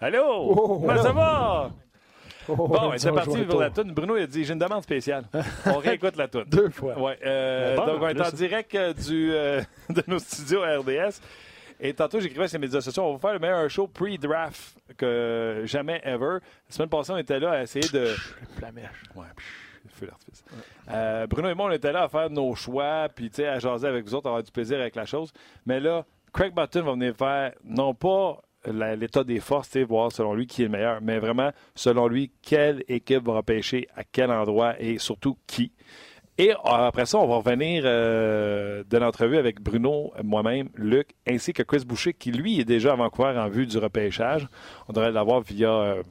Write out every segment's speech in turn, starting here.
Allô? Oh, Comment ça va? Oh, Bon, c'est parti pour la toune. Bruno il a dit j'ai une demande spéciale. On réécoute la toune. Deux fois. Ouais, euh, Bon, donc, on est en direct euh, du, euh, de nos studios à RDS. Et tantôt, j'écrivais sur les médias sociaux, on va faire le meilleur show pre-draft que jamais ever. La semaine passée, on était là à essayer de. Flamèche. Ouais, feu d'artifice. Euh, Bruno et moi, on était là à faire nos choix, puis tu sais, à jaser avec vous autres, avoir du plaisir avec la chose. Mais là, Craig Button va venir faire, non pas l'état des forces, voir selon lui qui est le meilleur, mais vraiment, selon lui, quelle équipe va repêcher à quel endroit et surtout qui. Et euh, après ça, on va revenir euh, de l'entrevue avec Bruno, moi-même, Luc, ainsi que Chris Boucher, qui lui est déjà à Vancouver en vue du repêchage. On devrait l'avoir via euh,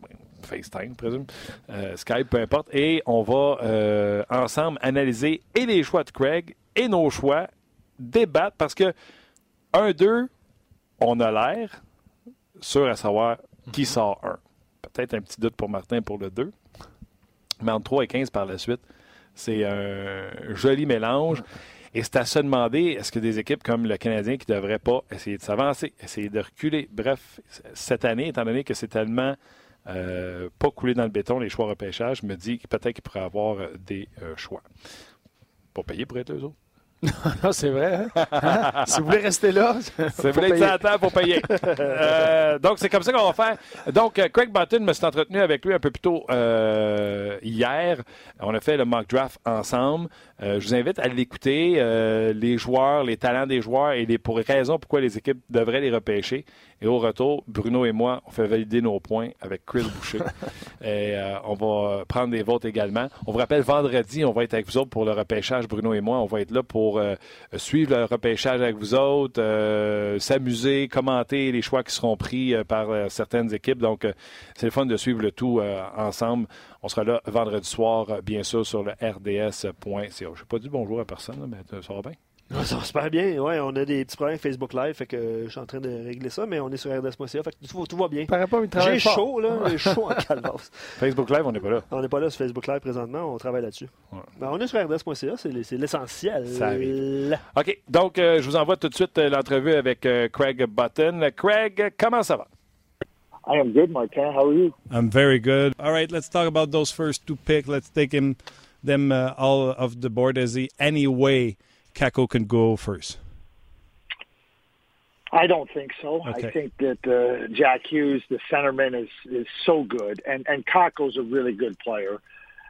FaceTime, présume, euh, Skype, peu importe. Et on va ensemble analyser et les choix de Craig et nos choix, débattre, parce que 1-2, on a l'air sûr à savoir qui sort 1. Peut-être un petit doute pour Martin pour le 2. Mais entre 3 et 15 par la suite, c'est un joli mélange. Et c'est à se demander, est-ce que des équipes comme le Canadien qui ne devraient pas essayer de s'avancer, essayer de reculer? Bref, cette année, étant donné que c'est tellement euh, pas coulé dans le béton, les choix repêchage, je me dis que peut-être qu'il pourrait avoir des euh, choix. Pas payé pour être eux autres. Non, c'est vrai. hein? Hein? si vous voulez rester là, C'est que payer. ça attend pour payer. Euh, donc, c'est comme ça qu'on va faire. Donc, euh, Craig Button me suis entretenu avec lui un peu plus tôt euh, hier. On a fait le mock draft ensemble. Euh, je vous invite à l'écouter, les joueurs, les talents des joueurs et les pour raisons pourquoi les équipes devraient les repêcher. Et au retour, Bruno et moi, on fait valider nos points avec Chris Boucher. et euh, on va prendre des votes également. On vous rappelle, vendredi, on va être avec vous autres pour le repêchage, Bruno et moi. On va être là pour euh, suivre le repêchage avec vous autres, euh, s'amuser, commenter les choix qui seront pris par certaines équipes. Donc, c'est le fun de suivre le tout ensemble. On sera là vendredi soir, bien sûr, sur le rds.ca. Je n'ai pas dit bonjour à personne, mais ça va bien. Ça va super bien. Ouais, on a des petits problèmes Facebook Live, fait que je suis en train de régler ça, mais on est sur RDS.ca, fait que tout, tout va bien. J'ai chaud, là. J'ai chaud en calvasse. Facebook Live, on n'est pas là. On n'est pas là sur Facebook Live présentement, on travaille là-dessus. Ouais. Ben, on est sur RDS.ca, c'est l'essentiel. Ça arrive. OK, donc euh, je vous envoie tout de suite euh, l'entrevue avec euh, Craig Button. Craig, comment ça va? I am good, Martin. How are you? I'm very good. All right, let's talk about those first two picks. Let's take him them uh, all off the board. Is he any Kako can go first? I don't think so. Okay. I think that uh, Jack Hughes, the centerman, is is so good, and and Kako's a really good player.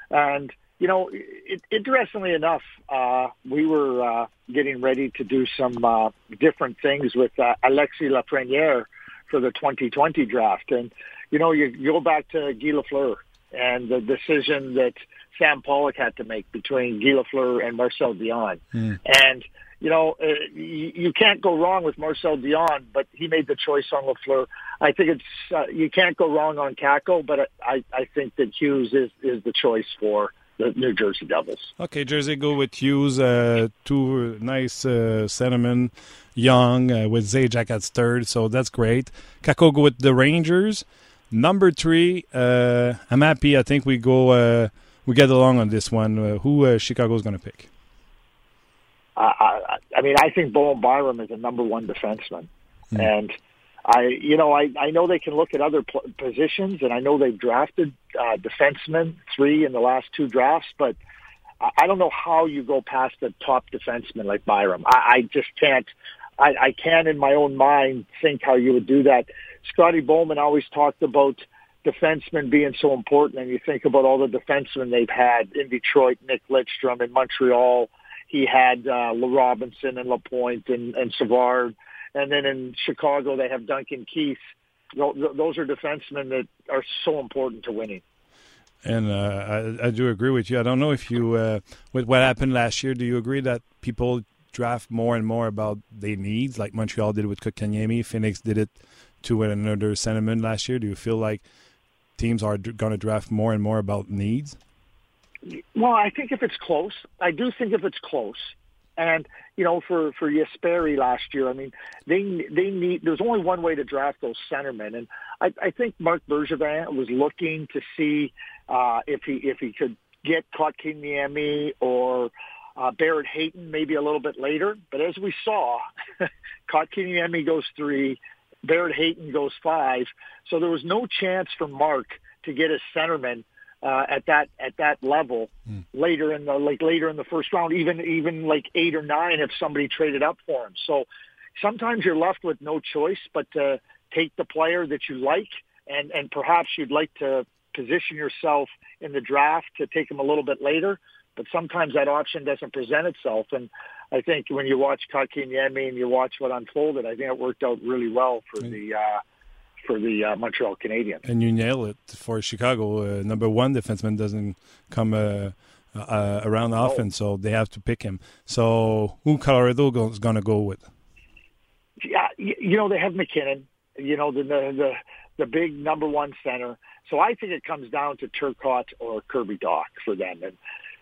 And you know, it, interestingly enough, uh, we were uh, getting ready to do some uh, different things with uh, Alexis Lafreniere for the 2020 draft, and you know, you, you go back to Guy Lafleur and the decision that Sam Pollock had to make between Guy Lafleur and Marcel Dion, and you know, uh, you, you can't go wrong with Marcel Dion, but he made the choice on Lafleur. I think it's uh, you can't go wrong on Kako, but I I think that Hughes is is the choice for the New Jersey Devils. Okay, Jersey go with Hughes. Uh, two nice uh, centermen, young uh, with Zajac at third, so that's great. Kako go with the Rangers. Number three, uh, I'm happy. I think we go. We get along on this one. Uh, who uh, Chicago's going to pick? I, I, I mean, I think Bowen Byram is a number one defenseman, and I, you know, I, I know they can look at other pl- positions, and I know they've drafted uh, defensemen three in the last two drafts, but I, I don't know how you go past a top defenseman like Byram. I, I just can't. I, I can't, in my own mind, think how you would do that. Scotty Bowman always talked about defensemen being so important, and you think about all the defensemen they've had in Detroit, Nick Lidstrom in Montreal. He had uh, Robinson and Lapointe and, and Savard, and then in Chicago they have Duncan Keith. Those are defensemen that are so important to winning. And uh, I, I do agree with you. I don't know if you, uh, with what happened last year, do you agree that people draft more and more about their needs, like Montreal did with Kotkaniemi, Phoenix did it to another sentiment last year? Do you feel like teams are going to draft more and more about needs? Well, I think if it's close, I do think if it's close, and you know, for for Yasperi last year, I mean, they they need. There's only one way to draft those centermen, and I, I think Mark Bergevin was looking to see uh, if he if he could get Kotkaniemi or uh, Barrett Hayton maybe a little bit later. But as we saw, Kotkaniemi goes three, Barrett Hayton goes five. So there was no chance for Mark to get a centerman uh, at that at that level mm. later in the like later in the first round, even even like eight or nine if somebody traded up for him. So sometimes you're left with no choice but to take the player that you like, and and perhaps you'd like to position yourself in the draft to take him a little bit later. But sometimes that option doesn't present itself, and I think when you watch Kotkaniemi and you watch what unfolded, I think it worked out really well for the. Uh, for the uh, Montreal Canadiens. And you nail it for Chicago. Uh, number one defenseman doesn't come uh, uh around oh. often, so they have to pick him. So who Colorado is going to go with? Yeah, you know they have McKinnon. You know the the the, the big number one center. So I think it comes down to Turcotte or Kirby Dach for them. And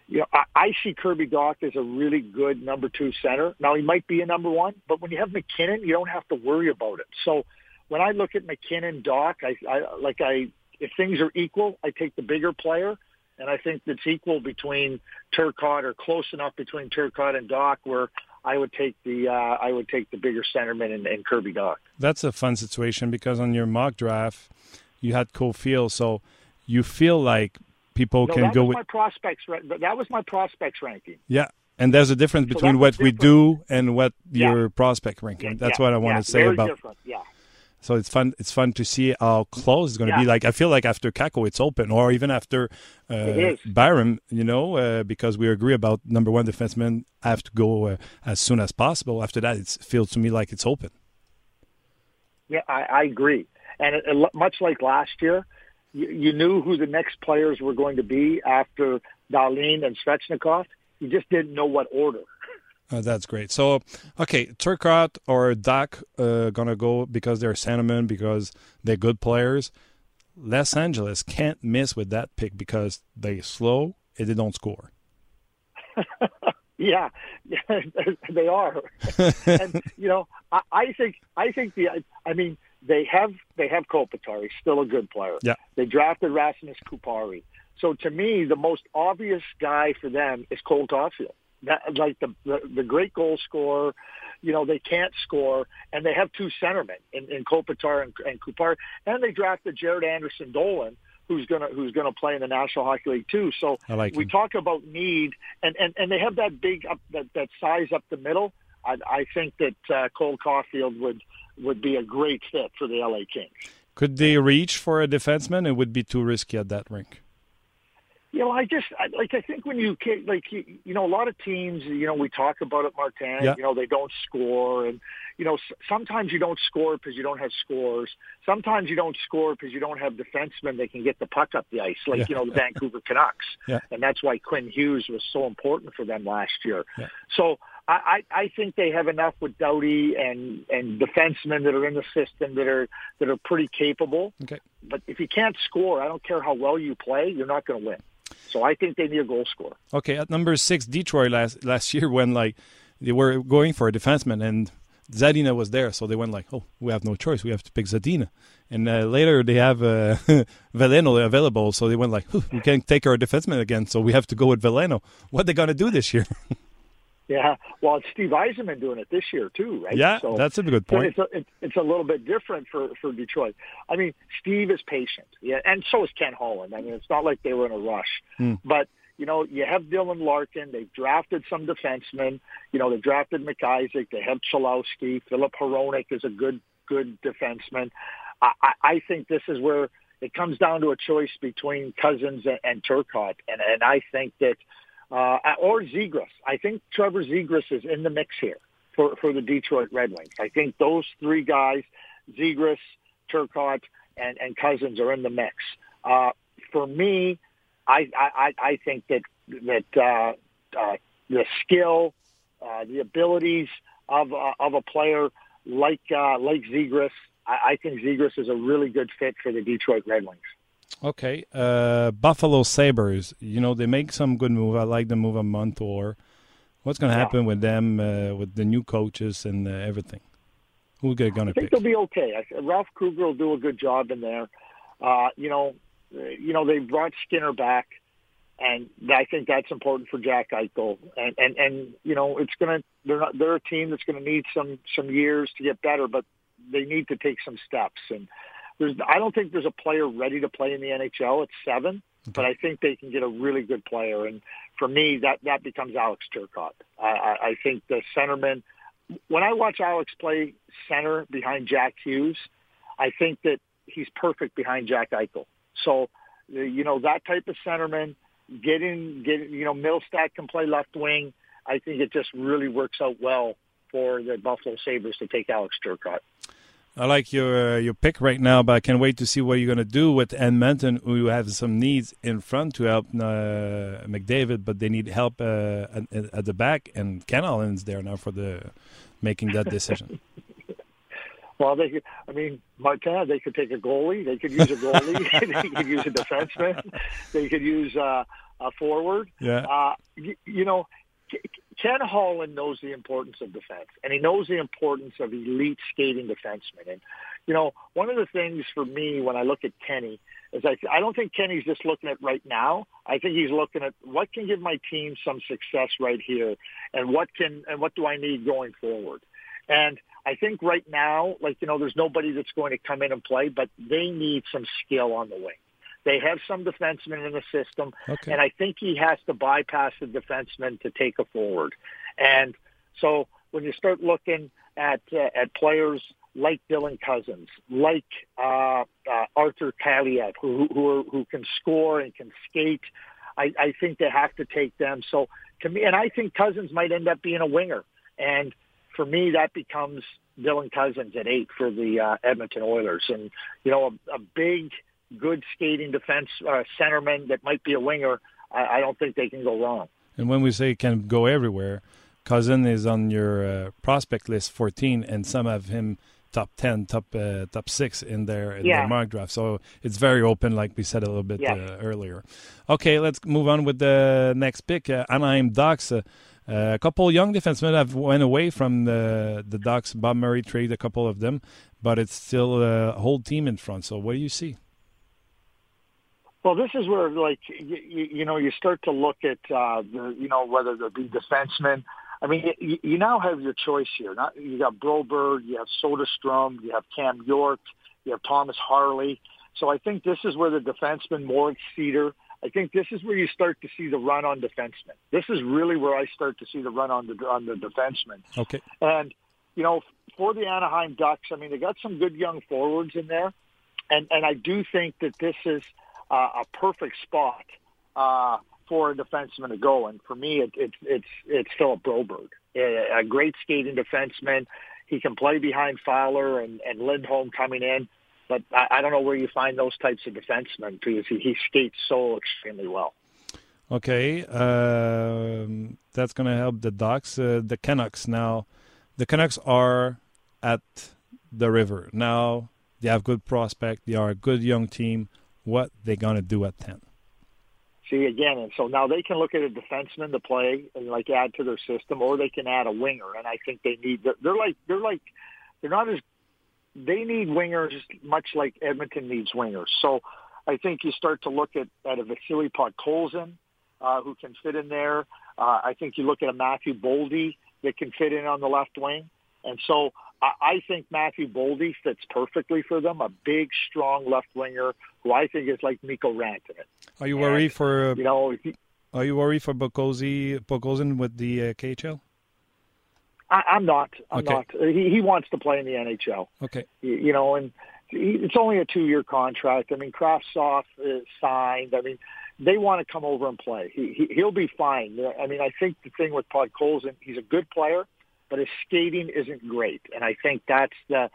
you know, I, I see Kirby Dach as a really good number two center. Now he might be a number one, but when you have MacKinnon, you don't have to worry about it. So when I look at MacKinnon, Dach, I, I like I if things are equal, I take the bigger player, and I think that's equal between Turcotte or close enough between Turcotte and Dach where I would take the uh, I would take the bigger centerman and, and Kirby Dach. That's a fun situation because on your mock draft, you had Caufield, so you feel like people no, can go with my prospects. That was my prospects ranking. Yeah, and there's a difference between so what different. we do and what yeah. your prospect ranking. Yeah, That's yeah, what I want to say about. Different. Yeah. So it's fun. It's fun to see how close it's going to be. Like I feel like after Kako, it's open, or even after uh, Byram, you know, uh, because we agree about number one defensemen have to go uh, as soon as possible. After that, it feels to me like it's open. Yeah, I, I agree. And it, it, much like last year, you, you knew who the next players were going to be after Dahlin and Svechnikov. You just didn't know what order. Uh, that's great. So, okay, Turcotte or Dach uh, gonna go because they're centermen because they're good players. Los Angeles can't miss with that pick because they slow and they don't score. yeah, they are. and you know, I, I think I think the I mean they have they have Kopitar. He's still a good player. Yeah. They drafted Rasmus Kupari. So to me, the most obvious guy for them is Cole Caufield that like the, the the great goal scorer. You know they can't score, and they have two centermen in, in Kopitar and, and Kupar, and they drafted Jared Anderson Dolan, who's gonna who's gonna play in the National Hockey League too. So like we talk about need, and, and and they have that big up that that size up the middle. I, I think that uh, Cole Caufield would would be a great fit for the LA Kings. Could they reach for a defenseman? It would be too risky at that rink. You know, I just I, like I think when you like you, you know a lot of teams, you know, we talk about it, Martin. Yeah. You know, they don't score, and you know sometimes you don't score because you don't have scores. Sometimes you don't score because you don't have defensemen that can get the puck up the ice, like yeah. you know the Vancouver Canucks, yeah. and that's why Quinn Hughes was so important for them last year. So. I, I think they have enough with Doughty and and defensemen that are in the system that are that are pretty capable. Okay. But if you can't score, I don't care how well you play, you're not going to win. So I think they need a goal scorer. Okay, at number six, Detroit last last year when like they were going for a defenseman and Zadina was there, so they went like, "Oh, we have no choice. We have to pick Zadina." And uh, later they have uh, Veleno available, so they went like, "We can't take our defenseman again, so we have to go with Veleno." What are they gonna do this year? Yeah, well, it's Steve Yzerman doing it this year too, right? Yeah, so, that's a good point. So it's, a, it's a little bit different for for Detroit. I mean, Steve is patient, yeah, and so is Ken Holland. I mean, it's not like they were in a rush, mm. but you know, you have Dylan Larkin. They've drafted some defensemen. You know, they drafted McIsaac. They have Cholowski. Filip Hronek is a good good defenseman. I, I, I think this is where it comes down to a choice between Cousins and, and Turcotte, and and I think that uh, or Zegras. I think Trevor Zegras is in the mix here for, for the Detroit Red Wings. I think those three guys, Zegras, Turcotte, and, and Cousins, are in the mix. Uh, for me, I, I, I think that that uh, uh, the skill, uh, the abilities of uh, of a player like uh, like Zegras, I, I think Zegras is a really good fit for the Detroit Red Wings. Okay, uh, Buffalo Sabres. You know they make some good move. I like the move a month or. What's going to happen yeah. with them, uh, with the new coaches and uh, everything? Who's going to pick? I think they'll be okay. I, Ralph Krueger will do a good job in there. Uh, you know, you know they brought Skinner back, and I think that's important for Jack Eichel. And and and you know it's going to they're not they're a team that's going to need some some years to get better, but they need to take some steps. And there's, I don't think there's a player ready to play in the NHL at seven, but I think they can get a really good player. And for me, that that becomes Alex Turcotte. I, I, I think the centerman. When I watch Alex play center behind Jack Hughes, I think that he's perfect behind Jack Eichel. So, uh, you know, that type of centerman, getting, getting, you know, Millstat can play left wing. I think it just really works out well for the Buffalo Sabres to take Alex Turcotte. I like your uh, your pick right now, but I can't wait to see what you're going to do with Edmonton, who have some needs in front to help uh, McDavid, but they need help uh, at, at, the back, and Ken Holland's there now for the making that decision. well, they could, I mean, Martin, they could take a goalie, they could use a goalie, they could use a defenseman, they could use uh, a forward. Yeah. Uh, you, you know, Ken Holland knows the importance of defense, and he knows the importance of elite skating defensemen. And you know, one of the things for me when I look at Kenny is I, I don't think Kenny's just looking at right now. I think he's looking at what can give my team some success right here, and what can and what do I need going forward. And I think right now, like you know, there's nobody that's going to come in and play, but they need some skill on the wing. They have some defensemen in the system, okay. and I think he has to bypass the defenseman to take a forward. And so when you start looking at uh, at players like Dylan Cozens, like uh, uh, Arthur Kaliyev, who who, are, who can score and can skate, I, I think they have to take them. So to me, and I think Cozens might end up being a winger, and for me, that becomes Dylan Cozens at eight for the uh, Edmonton Oilers, and you know a, a big good skating defense uh, centerman that might be a winger, I, I don't think they can go wrong. And when we say can go everywhere, Cousin is on your uh, prospect list 14, and some have him top 10, top uh, top six in there in yeah. the mock draft. So it's very open, like we said a little bit yeah. uh, earlier. Okay, let's move on with the next pick. Uh, Anaheim Ducks. Uh, a couple young defensemen have went away from the the Ducks. Bob Murray traded a couple of them, but it's still a whole team in front. So what do you see? Well, this is where, like, you, you know, you start to look at, uh, the, you know, whether there be defensemen. I mean, you, you now have your choice here. Not, you got Broberg, you have Soderstrom, you have Cam York, you have Thomas Harley. So I think this is where the defenseman, Moritz Seider, I think this is where you start to see the run on defensemen. This is really where I start to see the run on the on the defensemen. Okay. And you know, for the Anaheim Ducks, I mean, they got some good young forwards in there, and and I do think that this is uh, a perfect spot uh, for a defenseman to go. And for me, it, it's it's it's Philip Broberg, a, a great skating defenseman. He can play behind Fowler and, and Lindholm coming in, but I, I don't know where you find those types of defensemen because he, he skates so extremely well. Okay, um, that's going to help the Ducks. Uh, the Canucks now, the Canucks are at the river now. They have good prospect. They are a good young team what they're going to do at 10. See, again, and so now they can look at a defenseman to play and like add to their system, or they can add a winger. And I think they need, they're, they're like, they're like, they're not as, they need wingers much like Edmonton needs wingers. So I think you start to look at, at a Vasily Podkolzin, uh, who can fit in there. Uh, I think you look at a Matthew Boldy that can fit in on the left wing. And so I I think Matthew Boldy fits perfectly for them. A big, strong left winger who I think is like Miko Rantanen. Are you worried for you know? He, are you worried for Bokosi, Bokozin with the uh, KHL? I, I'm not. I'm Okay. not. He, he wants to play in the NHL. Okay. You, you know, and he, it's only a two-year contract. I mean, Kraftsoff is signed. I mean, they want to come over and play. He, he he'll be fine. I mean, I think the thing with Podkolzin, he's a good player, but his skating isn't great, and I think that's the.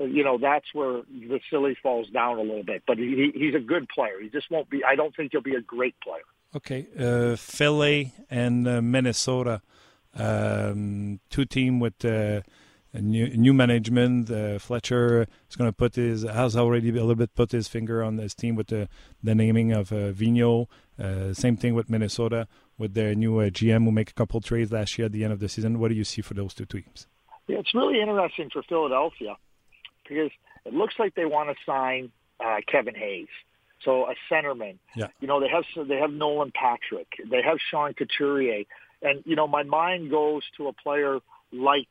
You know that's where Vasily falls down a little bit, but he, he's a good player. He just won't be. I don't think he'll be a great player. Okay. Uh, Philly and uh, Minnesota, um, two team with uh, new, new management. Uh, Fletcher is going to put his has already a little bit put his finger on this team with the the naming of uh, Vigneault. Uh, same thing with Minnesota with their new uh, GM who make a couple trades last year at the end of the season. What do you see for those two teams? Yeah, it's really interesting for Philadelphia because it looks like they want to sign uh, Kevin Hayes, so a centerman. Yeah. You know, they have they have Nolan Patrick, they have Sean Couturier, and you know, my mind goes to a player like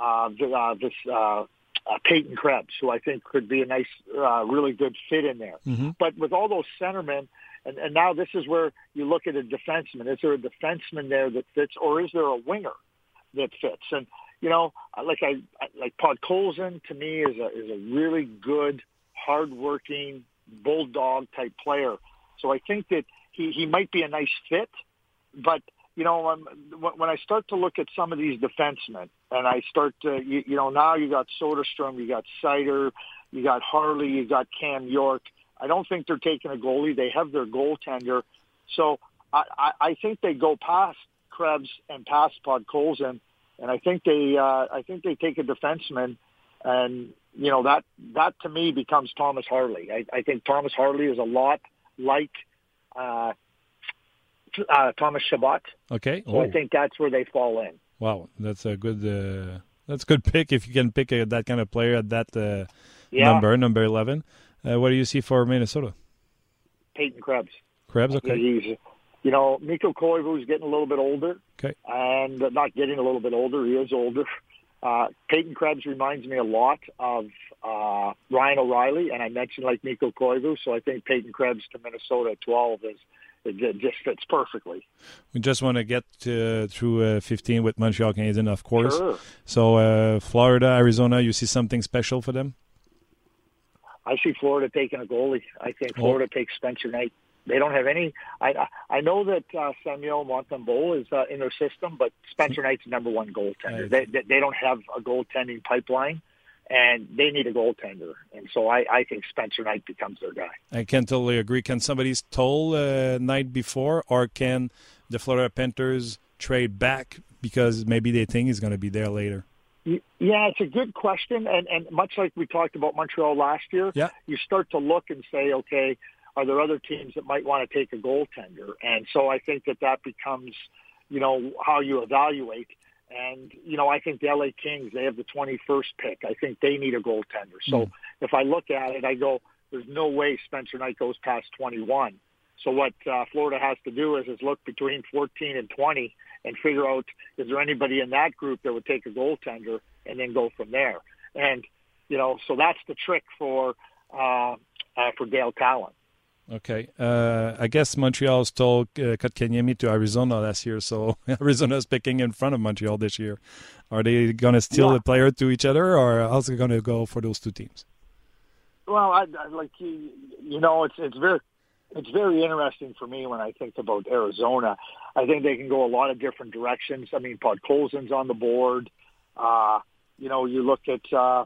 uh, the- uh, this uh, uh, Peyton Krebs, who I think could be a nice, uh, really good fit in there. Mm-hmm. But with all those centermen, and, and now this is where you look at a defenseman. Is there a defenseman there that fits, or is there a winger that fits? And you know, like I like Podkolzin to me is a is a really good, hardworking bulldog type player. So I think that he he might be a nice fit, but you know, um, when I start to look at some of these defensemen, and I start to, you, you know, now you got Soderstrom, you got Seider, you got Harley, you got Cam York. I don't think they're taking a goalie. They have their goaltender. So I, I, I think they go past Krebs and past Podkolzin, and I think they, uh, I think they take a defenseman, and you know that that to me becomes Thomas Harley. I, I think Thomas Harley is a lot like. Uh, uh, Thomas Chabot. Okay. So I think that's where they fall in. Wow, that's a good. Uh, that's a good pick if you can pick a, that kind of player at that uh, Yeah. number, number eleven. Uh, what do you see for Minnesota? Peyton Krebs. Krebs, okay. He's, you know, Miko Koivu's getting a little bit older. Okay. And uh, not getting a little bit older, he is older. Uh, Peyton Krebs reminds me a lot of uh, Ryan O'Reilly, and I mentioned like Miko Koivu, so I think Peyton Krebs to Minnesota at 12 is it just fits perfectly. We just want to get to, through uh, 15 with Montreal Canadiens, of course. Sure. So uh, Florida, Arizona, you see something special for them? I see Florida taking a goalie. I think Oh. Florida takes Spencer Knight. They don't have any. I I know that uh, Samuel Montembeau is uh, in their system, but Spencer Knight's the number one goaltender. Right. They, they they don't have a goaltending pipeline, and they need a goaltender. And so I I think Spencer Knight becomes their guy. I can totally agree. Can somebody stole uh, night before, or can the Florida Panthers trade back because maybe they think he's going to be there later? Yeah, it's a good question, and and much like we talked about Montreal last year, Yeah. you start to look and say, okay, are there other teams that might want to take a goaltender? And so I think that that becomes, you know, how you evaluate. And you know, I think the LA Kings they have the 21st pick. I think they need a goaltender. So if I look at it, I go, there's no way Spencer Knight goes past 21. So what uh, Florida has to do is is look between 14 and 20 and figure out is there anybody in that group that would take a goaltender and then go from there. And you know, so that's the trick for uh, uh, for Dale Talon. Okay. Uh, I guess Montreal stole uh, Kotkaniemi to Arizona last year, so Arizona's picking in front of Montreal this year. Are they going to steal Yeah. the player to each other, or how's it going to go for those two teams? Well, I, I like you, you know, it's it's very it's very interesting for me when I think about Arizona. I think they can go a lot of different directions. I mean, Podkolzin's on the board. Uh, you know, you look at uh,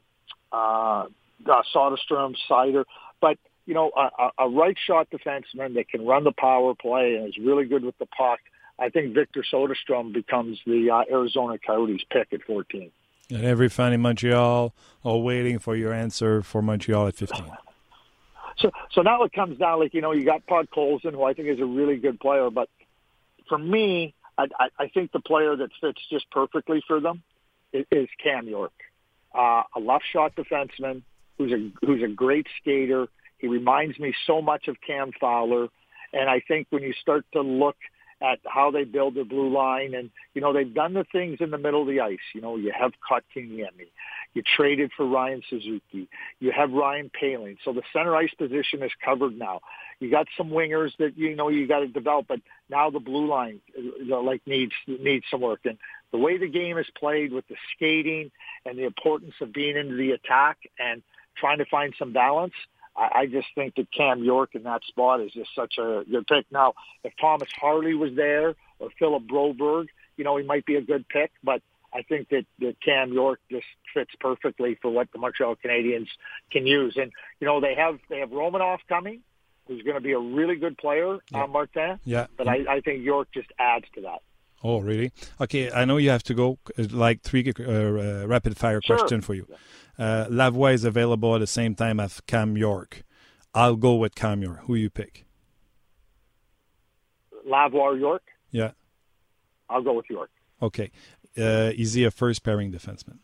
uh, uh, Soderstrom, Sider, but you know, a, a a right shot defenseman that can run the power play and is really good with the puck. I think Victor Soderstrom becomes the uh, Arizona Coyotes pick at 14. And every fan in Montreal are waiting for your answer for Montreal at 15. So, so now it comes down like you know you got Pod Colson, who I think is a really good player, but for me, I, I, I think the player that fits just perfectly for them is, is Cam York, uh, a left shot defenseman who's a who's a great skater. He reminds me so much of Cam Fowler, and I think when you start to look at how they build their blue line, and you know they've done the things in the middle of the ice. You know, you have Kotkaniemi, you traded for Ryan Suzuki, you have Ryan Paling, so the center ice position is covered now. You got some wingers that you know you got to develop, but now the blue line uh, like needs needs some work. And the way the game is played with the skating and the importance of being into the attack and trying to find some balance. I, I just think that Cam York in that spot is just such a good pick. Now, if Thomas Harley was there or Philip Broberg, you know, he might be a good pick, but I think that, that Cam York just fits perfectly for what the Montreal Canadiens can use. And, you know, they have, they have Romanoff coming, who's going to be a really good player, Yeah. Martin, Yeah. but I, I think York just adds to that. Oh, really? Okay, I know you have to go. uh, Like three uh, uh, rapid fire Sure. question for you. Uh, Lavoie is available at the same time as Cam York. I'll go with Cam York. Who you pick? Lavoie York, Yeah. I'll go with York. Okay. Uh, is he a first pairing defenseman?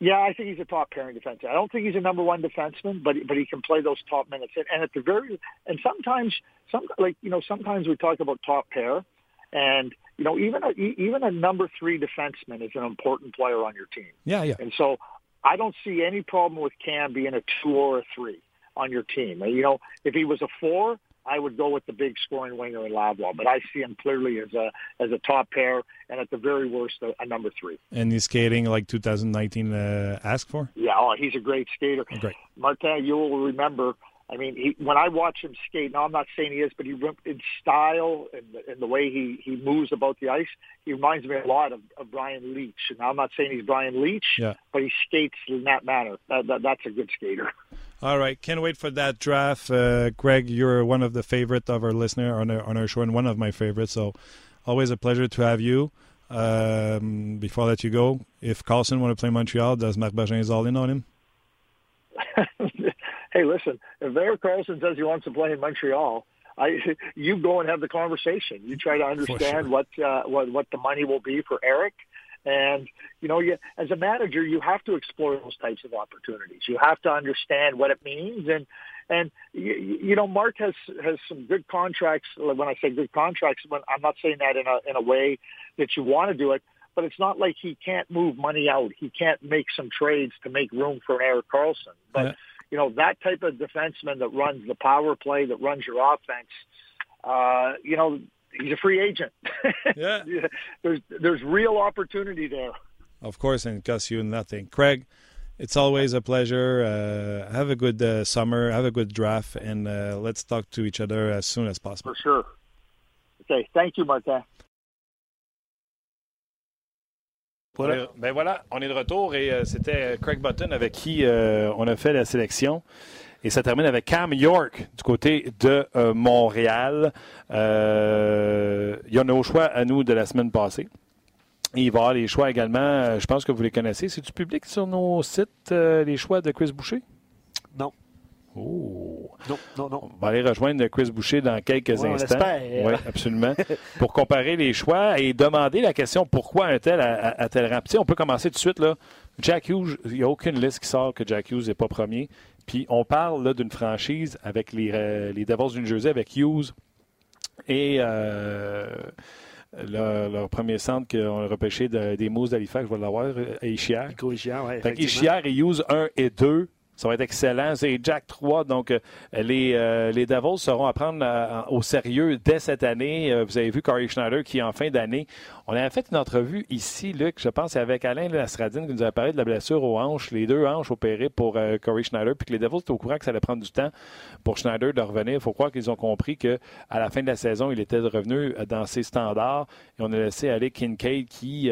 Yeah, I think he's a top pairing defenseman. I don't think he's a number one defenseman, but but he can play those top minutes. And, and at the very and sometimes some like you know sometimes we talk about top pair, and you know even a, even a number three defenseman is an important player on your team. Yeah, yeah. And so I don't see any problem with Cam being a two or a three on your team. You know, if he was a four, I would go with the big scoring winger in Lavlaw, but I see him clearly as a as a top pair, and at the very worst, a, a number three. And he's skating like 2019 uh, asked for. Yeah, oh, he's a great skater. Great. Martin, you will remember. I mean, he, when I watch him skate, now I'm not saying he is, but he in style and the, and the way he he moves about the ice, he reminds me a lot of, of Brian Leach. And now I'm not saying he's Brian Leach, Yeah. but he skates in that manner. That, that, that's a good skater. All right, can't wait for that draft, uh, Greg. You're one of the favorite of our listener on our, on our show, and one of my favorites. So, always a pleasure to have you. Um, before I let you go, if Carlson want to play Montreal, does Marc is all in on him? hey, listen, if Eric Carlson says he wants to play in Montreal, I you go and have the conversation. You try to understand sure. what uh, what what the money will be for Eric, and you know, you, as a manager, you have to explore those types of opportunities. You have to understand what it means, and and you, you know, Mark has has some good contracts. When I say good contracts, when I'm not saying that in a in a way that you want to do it, but it's not like he can't move money out. He can't make some trades to make room for Eric Carlson. But. You know, that type of defenseman that runs the power play, that runs your offense, uh, you know, he's a free agent. Yeah. there's there's real opportunity there. Of course, and it costs you nothing. Craig, it's always a pleasure. Uh, have a good uh, summer, have a good draft, and uh, let's talk to each other as soon as possible. For sure. Okay, thank you, Martin. Voilà. Ben voilà, on est de retour et euh, c'était Craig Button avec qui euh, on a fait la sélection. Et ça termine avec Cam York du côté de euh, Montréal. Euh, il y en a au choix à nous de la semaine passée. Et il va y avoir les choix également. euh, je pense que vous les connaissez. C'est-tu public sur nos sites, euh, les choix de Chris Boucher? Non. Oh. Non, non, non. On va aller rejoindre Chris Boucher dans quelques Ouais, instants. Oui, absolument. pour comparer les choix et demander la question pourquoi un tel à, à- tel rang? On peut commencer tout de suite. Là. Jack Hughes, il n'y a aucune liste qui sort que Jack Hughes n'est pas premier. Puis on parle d'une franchise avec les, euh, les Devils du New Jersey, avec Hughes et euh, leur, leur premier centre qu'on a repêché de- des Mousses d'Halifax, je vais l'avoir, euh, ouais, que effectivement. Ishiar et Hughes 1 et 2, ça va être excellent. C'est Jack 3, donc euh, les, euh, les Devils seront à prendre euh, au sérieux dès cette année. Vous avez vu Corey Schneider qui, en fin d'année, on avait fait une entrevue ici, Luc, je pense, avec Alain Lastradine qui nous a parlé de la blessure aux hanches, les deux hanches opérées pour Corey Schneider, puis que les Devils étaient au courant que ça allait prendre du temps pour Schneider de revenir. Il faut croire qu'ils ont compris qu'à la fin de la saison, il était revenu dans ses standards et on a laissé aller Kincaid qui,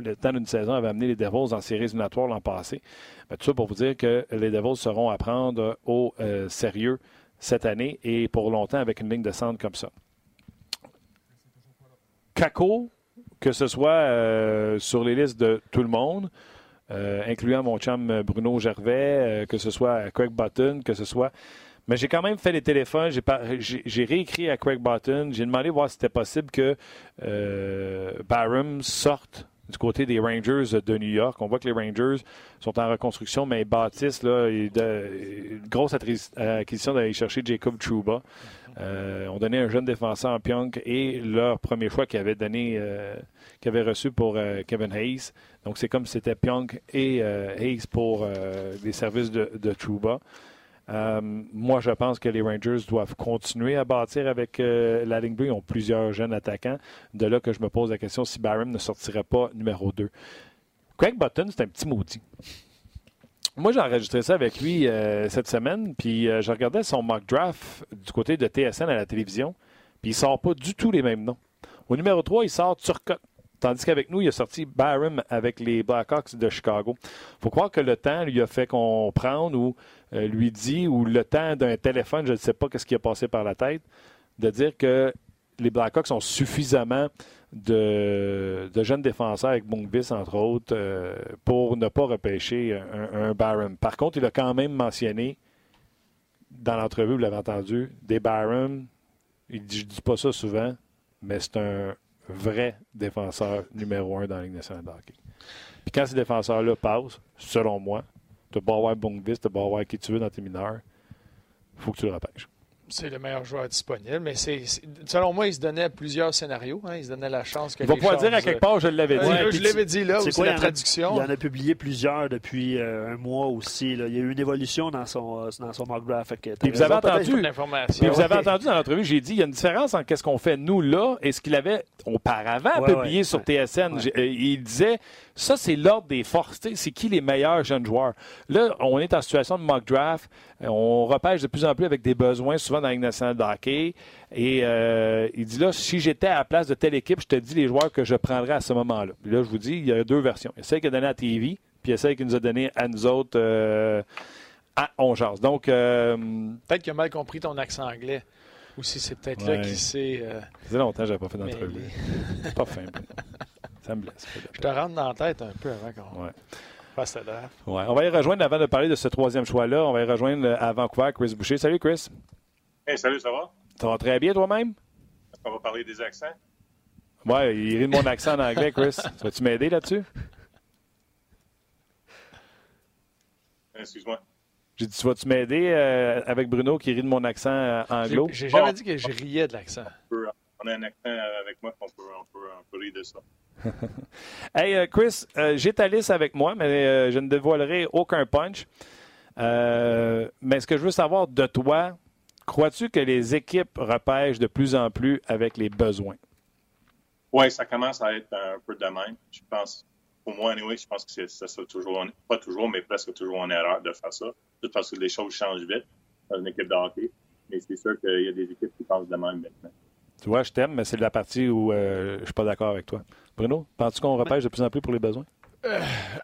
le temps d'une saison, avait amené les Devils en séries éliminatoires l'an passé. Ben, tout ça pour vous dire que les Devils seront à prendre au euh, sérieux cette année et pour longtemps avec une ligne de centre comme ça. Kako, que ce soit euh, sur les listes de tout le monde, euh, incluant mon chum Bruno Gervais, euh, que ce soit Craig Button, que ce soit. Mais j'ai quand même fait les téléphones, j'ai, réécrit à Craig Button, j'ai demandé voir si c'était possible que euh, Barham sorte du côté des Rangers de New York. On voit que les Rangers sont en reconstruction, mais bâtissent là, une grosse acquisition d'aller chercher Jacob Trouba. Euh, on donnait un jeune défenseur en Pionk et leur premier choix qu'ils avaient donné, euh, qu'ils avaient reçu pour euh, Kevin Hayes. Donc c'est comme si c'était Pionk et Hayes pour les services de, de Trouba. Euh, moi, je pense que les Rangers doivent continuer à bâtir avec euh, la ligne bleue. Ils ont plusieurs jeunes attaquants. De là que je me pose la question si Barham ne sortirait pas numéro 2. Craig Button, c'est un petit maudit. Moi, j'ai enregistré ça avec lui euh, cette semaine, puis euh, je regardais son mock draft du côté de TSN à la télévision, puis il sort pas du tout les mêmes noms. Au numéro 3, il sort Turcotte, tandis qu'avec nous, il a sorti Barham avec les Blackhawks de Chicago. faut croire que le temps lui a fait comprendre ou euh, lui dit, ou le temps d'un téléphone, je ne sais pas qu'est-ce qui a passé par la tête, de dire que les Blackhawks ont suffisamment de, jeunes défenseurs avec Bongvis, entre autres, euh, pour ne pas repêcher un, un Barham. Par contre, il a quand même mentionné, dans l'entrevue, vous l'avez entendu, des Barham. Il dit, je dis pas ça souvent, mais c'est un vrai défenseur numéro un dans la de hockey. Puis quand ces défenseurs-là passent, selon moi, tu vas avoir Bongvis, tu vas avoir qui tu veux dans tes mineurs, il faut que tu le repêches. C'est le meilleur joueur disponible, mais c'est, selon moi, il se donnait plusieurs scénarios. Hein, il se donnait la chance que. Il va pouvoir dire à quelque part, je l'avais dit. Ouais, puis je l'avais dit là, C'est la il y en a- traduction. Il en a publié plusieurs depuis euh, un mois aussi. là. Il y a eu une évolution dans son, euh, dans son mock draft. Puis vous avez entendu-. Puis vous avez entendu dans l'entrevue, j'ai dit, il y a une différence entre ce qu'on fait nous là et ce qu'il avait auparavant Ouais, publié ouais, sur. TSN. Euh, Il disait, ça c'est l'ordre des forces. C'est qui les meilleurs jeunes joueurs? Là, on est en situation de mock draft. Euh, On repêche de plus en plus avec des besoins, souvent dans la Ligue nationale de hockey. Et euh, il dit là, si j'étais à la place de telle équipe, je te dis les joueurs que je prendrais à ce moment-là. Puis là, je vous dis, il y a deux versions. Il y a celle qu'il a donnée à TV, puis il y a celle qu'il nous a donnée à nous autres euh, à On Jase. Donc, euh, Peut-être qu'il a mal compris ton accent anglais. Ou si c'est peut-être Ouais. là qu'il s'est. ça faisait longtemps que je pas fait d'entrevue. C'est pas fin. Bruno. Ça me blesse. Je te rentre dans la tête un peu avant qu'on Ouais. fasse le draft. Ouais. On va y rejoindre avant de parler de ce troisième choix-là. On va y rejoindre euh, à Vancouver Chris Boucher. Salut Chris. Hey, salut, ça va? Ça va très bien toi-même? On va parler des accents. Ouais, il rit de mon accent en anglais, Chris. Vas-tu m'aider là-dessus? Excuse-moi. J'ai dit, tu vas-tu m'aider euh, avec Bruno qui rit de mon accent euh, anglo? j'ai jamais Bon. dit que je riais de l'accent. On a un accent avec moi qu'on peut, on peut, on peut rire de ça. Hey, euh, Chris, euh, j'ai ta liste avec moi, mais euh, je ne dévoilerai aucun punch. Mais ce que je veux savoir de toi, crois-tu que les équipes repêchent de plus en plus avec les besoins? Oui, ça commence à être un peu de même. Je pense, pour moi, anyway, je pense que ça sera toujours, pas toujours, mais presque toujours en erreur de faire ça. Tout parce que les choses changent vite dans une équipe de hockey. Mais c'est sûr qu'il y a des équipes qui pensent de même maintenant. Tu vois, je t'aime, mais c'est la partie où euh, je suis pas d'accord avec toi. Bruno, penses-tu qu'on repêche de plus en plus pour les besoins?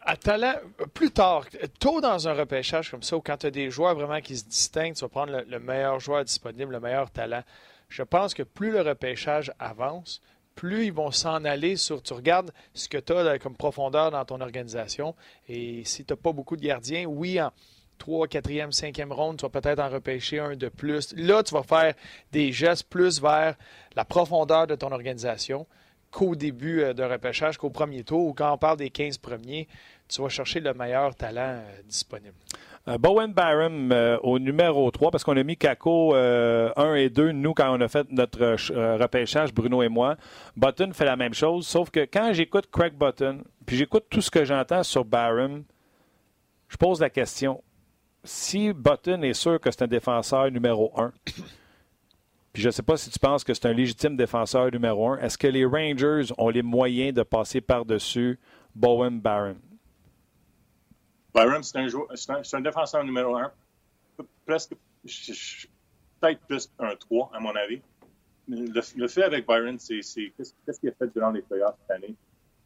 À talent, plus tard, tôt dans un repêchage comme ça, où quand tu as des joueurs vraiment qui se distinguent, tu vas prendre le, le meilleur joueur disponible, le meilleur talent. Je pense que plus le repêchage avance, plus ils vont s'en aller sur. Tu regardes ce que tu as comme profondeur dans ton organisation. Et si tu n'as pas beaucoup de gardiens, oui, en 3, 4e, 5e ronde, tu vas peut-être en repêcher un de plus. Là, tu vas faire des gestes plus vers la profondeur de ton organisation qu'au début euh, d'un repêchage, qu'au premier tour, ou quand on parle des 15 premiers, tu vas chercher le meilleur talent euh, disponible. Euh, Bowen Barham au numéro 3, parce qu'on a mis Kako euh, 1 et 2, nous, quand on a fait notre ch- repêchage, Bruno et moi. Button fait la même chose, sauf que quand j'écoute Craig Button, puis j'écoute tout ce que j'entends sur Barham, je pose la question. Si Button est sûr que c'est un défenseur numéro 1, puis je ne sais pas si tu penses que c'est un légitime défenseur numéro 1, est-ce que les Rangers ont les moyens de passer par-dessus Bowen Barham? Byron, c'est un, un, un défenseur numéro un. Presque, peut-être plus un 3, à mon avis. Le, le fait avec Byron, c'est qu'est-ce qu'il a fait durant les playoffs cette année?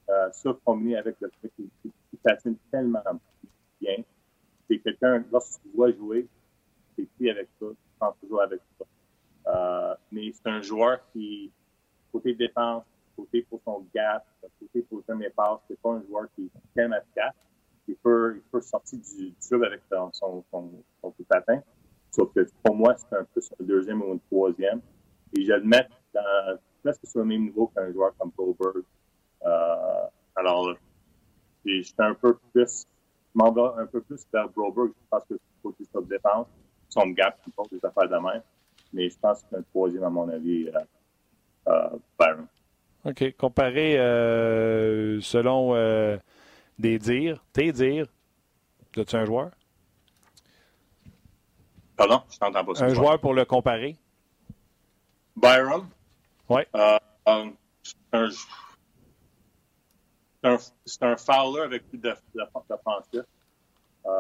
Euh, ça, avec le fait qu'il patine tellement bien. C'est quelqu'un, lorsque tu dois jouer, c'est pris avec ça, tu prends toujours avec ça. Euh, mais c'est un joueur qui, côté défense, côté pour son gap, côté pour le premier passe, c'est pas un joueur qui est tellement efficace il peut, il peut sortir du tube avec son, son, son, son de patin. Sauf que pour moi, c'est un plus un deuxième ou un troisième. Et je le mets presque sur le même niveau qu'un joueur comme Goldberg. Euh, alors, j'étais un peu plus, je m'en vais un peu plus vers Broberg parce que c'est côté sur la défense, son gap, il porte des affaires de même. Mais je pense que c'est un troisième, à mon avis, euh, euh, Byron. OK. Comparé euh, selon euh, des dires, tes dires, as-tu un joueur? Pardon, je t'entends pas. Un joueur pour le comparer? Byron? Ouais. Euh, un, c'est un, c'est un fowler avec plus de-. Euh,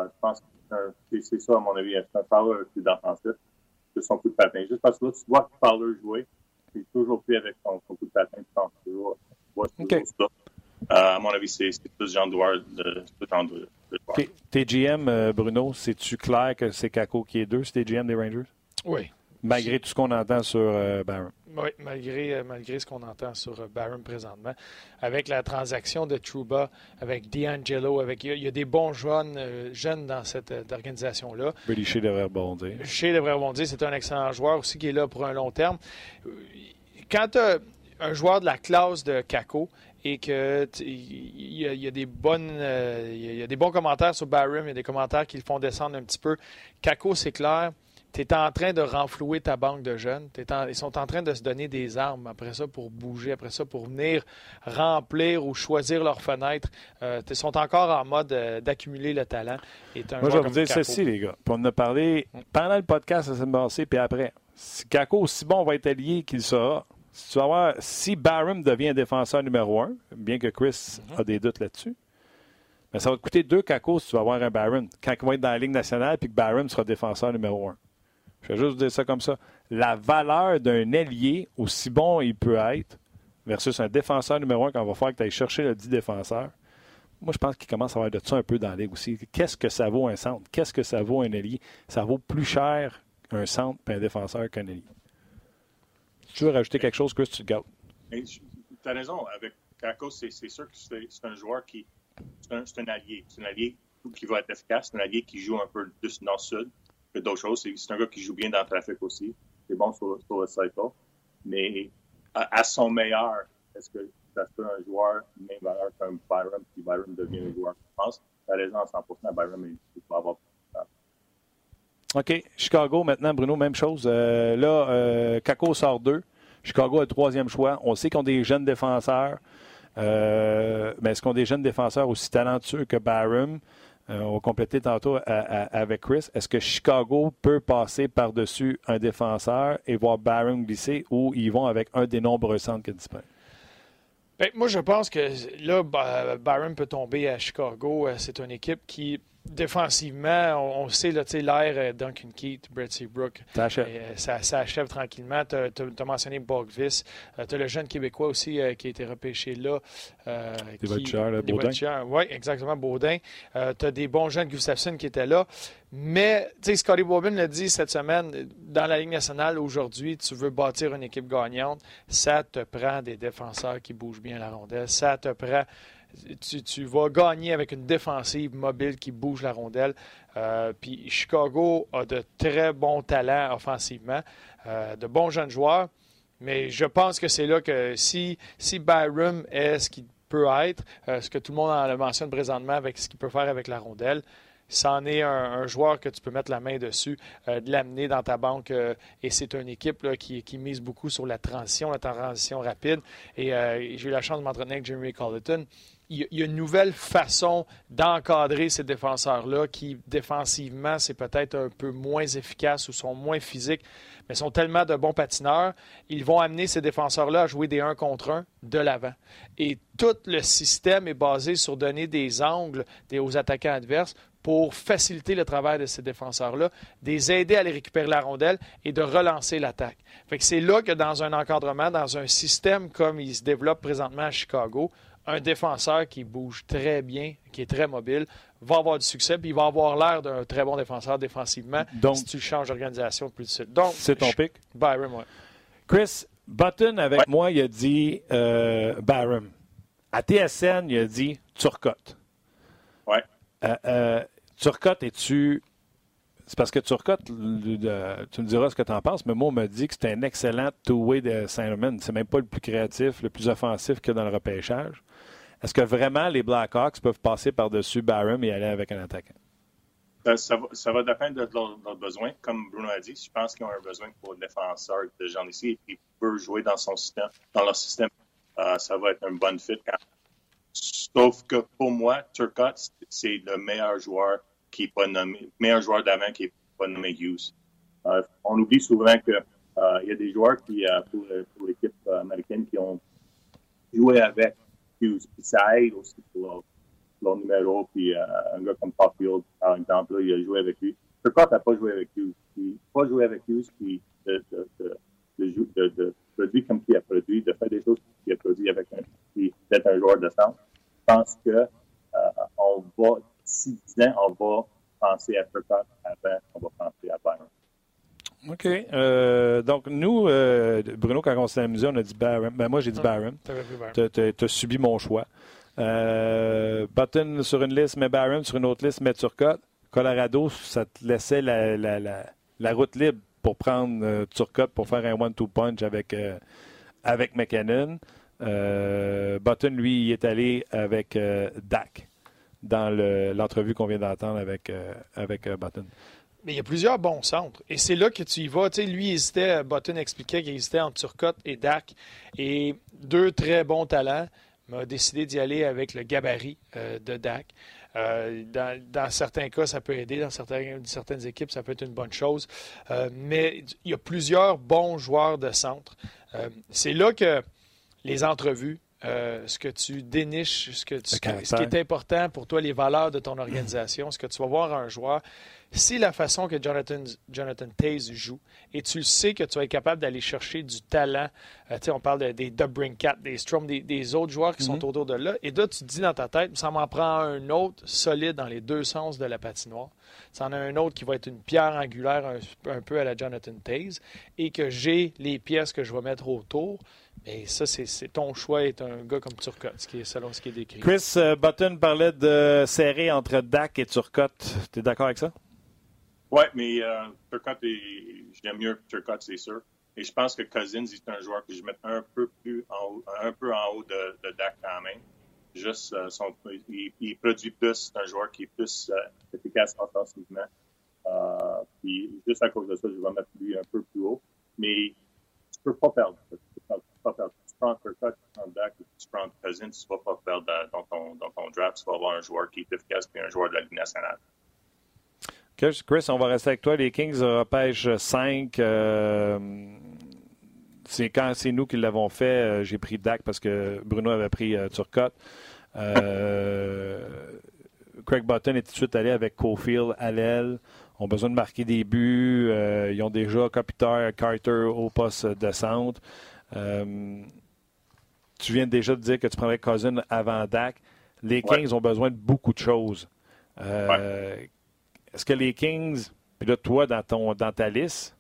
je pense que c'est ça, à mon avis. C'est un fowler avec plus d'offensif que son coup de patin. Juste parce que là, tu vois le fowler jouer, c'est toujours plus avec son, son coup de patin. Tu penses toujours, tu vois ça. Euh, à mon avis, c'est plus ce genre de joueur. De, c'est plus ce genre de, de joueur. OK. Tes GM, euh, Bruno, c'est-tu clair que c'est Kako qui est deux, c'est tes GM des Rangers? Oui. Malgré tout ce qu'on entend sur euh, Barron. Oui, malgré, euh, malgré ce qu'on entend sur euh, Barron présentement. Avec la transaction de Trouba, avec D'Angelo, avec, il y a- il y, a des bons jeunes, euh, jeunes dans cette organisation-là. Brady Shea devrait rebondir. Chez devrait rebondir, c'est un excellent joueur aussi qui est là pour un long terme. Quand tu as un joueur de la classe de Kako et que il y, a- il y a des bonnes euh, il y a des bons commentaires sur Barham, il y a des commentaires qui le font descendre un petit peu. Kako, c'est clair, tu es en train de renflouer ta banque de jeunes. ils sont en train de se donner des armes après ça pour bouger, après ça pour venir remplir ou choisir leurs fenêtres. Euh, ils sont encore en mode euh, d'accumuler le talent. Moi, je vais vous dire ceci, les gars. en a parlé pendant le podcast la semaine passée, puis après. Si Kako, aussi bon va être allié qu'il sera, si, tu vas voir, si Barham devient défenseur numéro un, bien que Chris mhm. a des doutes là-dessus, mais ça va te coûter deux cacos si tu vas avoir un Barron. Quand il va être dans la Ligue nationale puis que Barron sera défenseur numéro un. Je vais juste vous dire ça comme ça. La valeur d'un ailier, aussi bon il peut être, versus un défenseur numéro un quand on va faire que tu ailles chercher le dit défenseur, moi, je pense qu'il commence à avoir de ça un peu dans la Ligue aussi. Qu'est-ce que ça vaut un centre? Qu'est-ce que ça vaut un ailier? Ça vaut plus cher un centre et un défenseur qu'un ailier. Tu veux rajouter quelque chose, Chris, tu te. Tu as raison. Avec Kako, c'est sûr que c'est un joueur qui, c'est un, allié. C'est un allié qui va être efficace. C'est un allié qui joue un peu plus nord-sud d'autres choses. C'est un gars qui joue bien dans le trafic aussi. C'est bon sur, sur, le cycle. Mais à, son meilleur, est-ce que ça serait un joueur même valeur qu'un Byron, puis Byron devient un joueur je pense? La raison à 100% Byron, mais il va avoir OK. Chicago, maintenant, Bruno, même chose. Euh, là, euh, Kako sort deux. Chicago a le troisième choix. On sait qu'on a des jeunes défenseurs. Euh, mais est-ce qu'on a des jeunes défenseurs aussi talentueux que Barham? Euh, on va compléter tantôt avec Chris. Est-ce que Chicago peut passer par-dessus un défenseur et voir Barham glisser ou ils vont avec un des nombreux centres qui est disponible? Ben, moi, je pense que là, Byron peut tomber à Chicago. Euh, c'est une équipe qui défensivement, on, sait l'air euh, Duncan Keith, Brett Seabrook. Euh, ça, ça, achève tranquillement. Tu as, mentionné Bogvis. tu as le jeune Québécois aussi qui a été repêché là. des Baudin. Oui, exactement, Baudin. tu as des bons jeunes, Gustafsson, qui étaient là. Mais, tu sais, Scotty Bobin l'a dit cette semaine, dans la Ligue nationale, aujourd'hui, tu veux bâtir une équipe gagnante, ça te prend des défenseurs qui bougent bien la rondelle, ça te prend... Tu, vas gagner avec une défensive mobile qui bouge la rondelle. Euh, puis Chicago a de très bons talents offensivement, euh, de bons jeunes joueurs. Mais je pense que c'est là que si, si Byram est ce qu'il peut être, euh, ce que tout le monde en mentionne présentement avec ce qu'il peut faire avec la rondelle, c'en est un, joueur que tu peux mettre la main dessus, de l'amener dans ta banque. Et c'est une équipe qui, mise beaucoup sur la transition, la transition rapide. Et j'ai eu la chance de m'entraîner avec Jeremy Colleton. Il, y a une nouvelle façon d'encadrer ces défenseurs-là qui, défensivement, c'est peut-être un peu moins efficace ou sont moins physiques, mais sont tellement de bons patineurs. Ils vont amener ces défenseurs-là à jouer des 1 contre 1 de l'avant. Et tout le système est basé sur donner des angles aux attaquants adverses pour faciliter le travail de ces défenseurs-là, les aider à aller récupérer la rondelle et de relancer l'attaque. c'est là que dans un encadrement, dans un système comme il se développe présentement à Chicago, un défenseur qui bouge très bien, qui est très mobile, va avoir du succès, puis il va avoir l'air d'un très bon défenseur défensivement si tu changes d'organisation plus de suite. Donc, c'est ton pic? Byram, oui. Chris, Button, avec moi, il a dit euh, Byram. À TSN, il a dit Turcotte. Oui. Euh, euh, Turcotte, es-tu. C'est parce que Turcotte, tu me diras ce que tu en penses, mais moi, on m'a dit que c'était un excellent two-way de Saint-Romain. C'est même pas le plus créatif, le plus offensif que dans le repêchage. Est-ce que vraiment les Blackhawks peuvent passer par-dessus Barham et aller avec un attaquant? Euh, ça, va, dépendre de leurs besoins. Comme Bruno a dit, je pense qu'ils ont un besoin pour le défenseur de gens ici et peut jouer dans son système, dans leur système. Euh, ça va être un bon fit quand Sauf que pour moi, Turcotte, c'est le meilleur joueur qui n'est pas nommé, meilleur joueur d'avant qui n'est pas nommé Hughes. Euh, on oublie souvent qu'il euh, y a des joueurs qui, pour, l'équipe américaine qui ont joué avec Puis ça aussi pour leur, numéro. Puis un gars comme Popfield, par exemple, il a joué avec lui. Turcotte n'a pas joué avec Hughes. N'a pas joué avec Hughes, puis de, de, de, de, produire comme il a produit, de faire des choses qu'il a produit avec un, d'être un joueur de centre je pense que euh, on va, d'ici 10 ans, on va penser à Turcotte avant on va penser à Byron. OK. Euh, donc, nous, euh, Bruno, quand on s'est amusé, on a dit Barham. Ben, moi, j'ai dit Barham. Tu as, subi mon choix. Button sur une liste, mais Barham sur une autre liste, mais Turcotte. Colorado, ça te laissait la, la, la, la route libre pour prendre Turcotte pour faire un one-two punch avec, avec McKinnon. Euh, Button, lui, il est allé avec euh, Dak dans l'entrevue qu'on vient d'entendre avec, euh, avec Button. Mais il y a plusieurs bons centres. Et c'est là que tu y vas. Tu sais, lui, il hésitait, Button expliquait qu'il hésitait entre Turcotte et Dak. Et deux très bons talents. m'a décidé d'y aller avec le gabarit euh, de Dak. Euh, dans, certains cas, ça peut aider. Dans certaines équipes, ça peut être une bonne chose. Euh, mais il y a plusieurs bons joueurs de centre. c'est là que les entrevues, ce que tu déniches, ce, que ce, qui est important pour toi, les valeurs de ton organisation, ce que tu vas voir un joueur, si la façon que Jonathan, Jonathan Taze joue, et tu le sais que tu vas être capable d'aller chercher du talent, euh, on parle des Dubrincat, des Strom, des, autres joueurs qui sont mm-hmm. autour de là, et là, tu te dis dans ta tête, ça m'en prend un autre solide dans les deux sens de la patinoire. Ça en a un autre qui va être une pierre angulaire un, peu à la Jonathan Taze, et que j'ai les pièces que je vais mettre autour. Mais ça, c'est ton choix est un gars comme Turcotte, ce qui est, selon ce qui est décrit. Chris euh, Button parlait de serrer entre Dak et Turcotte. Tu es d'accord avec ça? Oui, mais euh, Turcotte, j'aime mieux Turcotte, c'est sûr. Et je pense que Cousins est un joueur que je mets un peu plus en haut, un peu en haut de, de Dak quand même. Juste, euh, son, il, produit plus, c'est un joueur qui est plus euh, efficace offensivement. Euh, puis juste à cause de ça, je vais mettre lui un peu plus haut. Mais tu peux pas perdre. Tu peux pas perdre. Tu prends Turcotte, tu prends Dak, tu prends Cousins, tu vas pas perdre dans ton, dans ton draft. Tu vas avoir un joueur qui est efficace et un joueur de la Ligue nationale. Chris, on va rester avec toi. Les Kings repêchent 5. Euh, c'est quand c'est nous qui l'avons fait. Euh, j'ai pris Dak parce que Bruno avait pris euh, Turcotte. Craig Button est tout de suite allé avec Cofield à l'aile. Ont besoin de marquer des buts. ils ont déjà Capitaire Carter au poste de centre. tu viens déjà de dire que tu prendrais Cousin avant Dak. Les Kings ont besoin de beaucoup de choses. Est-ce que les Kings, puis là, toi, dans, ton, dans ta liste,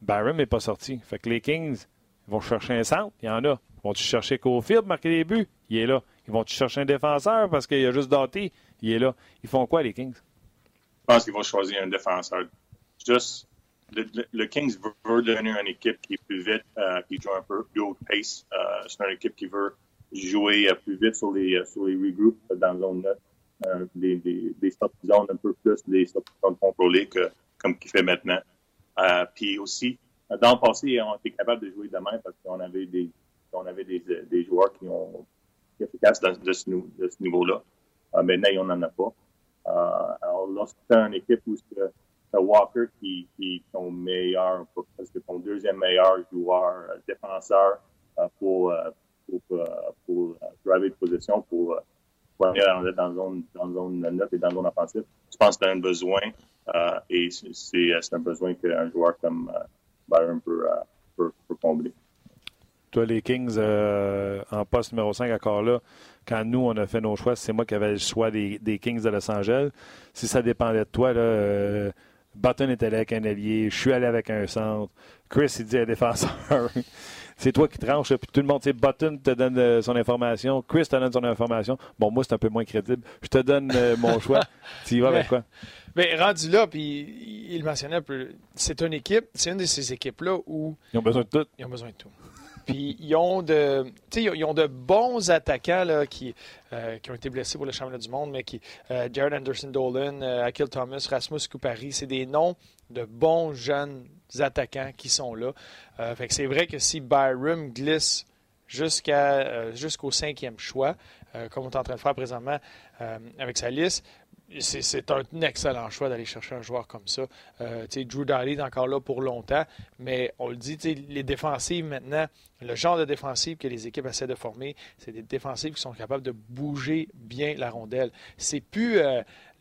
Barron n'est pas sorti. Fait que les Kings vont chercher un centre, il y en a. Vont-tu chercher Cofield marquer des buts? Il est là. Ils vont-tu chercher un défenseur parce qu'il a juste Doughty? Il est là. Ils font quoi, les Kings? Je pense qu'ils vont choisir un défenseur. Juste, le, Kings veut, devenir une équipe qui est plus vite, euh, qui joue un peu plus haut pace. Euh, c'est une équipe qui veut jouer euh, plus vite sur les, sur les regroupes dans la zone 9 euh, des, des, des zones un peu plus des stop zones contrôlées que, comme qu'il fait maintenant. Euh, puis aussi, dans le passé, on était capable de jouer demain parce qu'on avait des, on avait des, des joueurs qui ont qui efficaces de, ce, niveau-là. Euh, maintenant, on n'en a pas. Euh, alors, lorsque tu as une équipe où c'est Walker qui, qui est ton meilleur, parce que ton deuxième meilleur joueur défenseur pour, pour, pour, driver de position, pour pour aller dans, zone, zone neutre et dans zone offensive. Je pense que as un besoin euh, et c'est un besoin qu'un joueur comme euh, Byron peut, euh, peut, combler. Toi, les Kings, euh, en poste numéro 5, encore là, quand nous, on a fait nos choix, c'est moi qui avais le choix des, Kings de Los Angeles. Si ça dépendait de toi, là, euh, Button était allé avec un allié, je suis allé avec un centre. Chris, il dit un défenseur. c'est toi qui tranches, puis tout le monde, tu sais, Button te donne euh, son information, Chris te donne son information. Bon, moi, c'est un peu moins crédible. Je te donne euh, mon choix. tu y vas avec quoi? Mais rendu là, puis il mentionnait un peu, c'est une équipe, c'est une de ces équipes-là où. Ils ont besoin de tout. Ils ont besoin de tout. Puis ils ont de, ils ont de bons attaquants là, qui, euh, qui ont été blessés pour le championnat du monde, mais qui Jared Anderson Dolan, Akil Thomas, Rasmus Kupari, c'est des noms de bons jeunes attaquants qui sont là. Euh, c'est vrai que si Byram glisse euh, jusqu'au cinquième choix, euh, comme on est en train de faire présentement avec sa liste, c'est un excellent choix d'aller chercher un joueur comme ça. Drew Daly est encore là pour longtemps, mais on le dit, les défensives maintenant, le genre de défensive que les équipes essaient de former, c'est des défensives qui sont capables de bouger bien la rondelle. C'est plus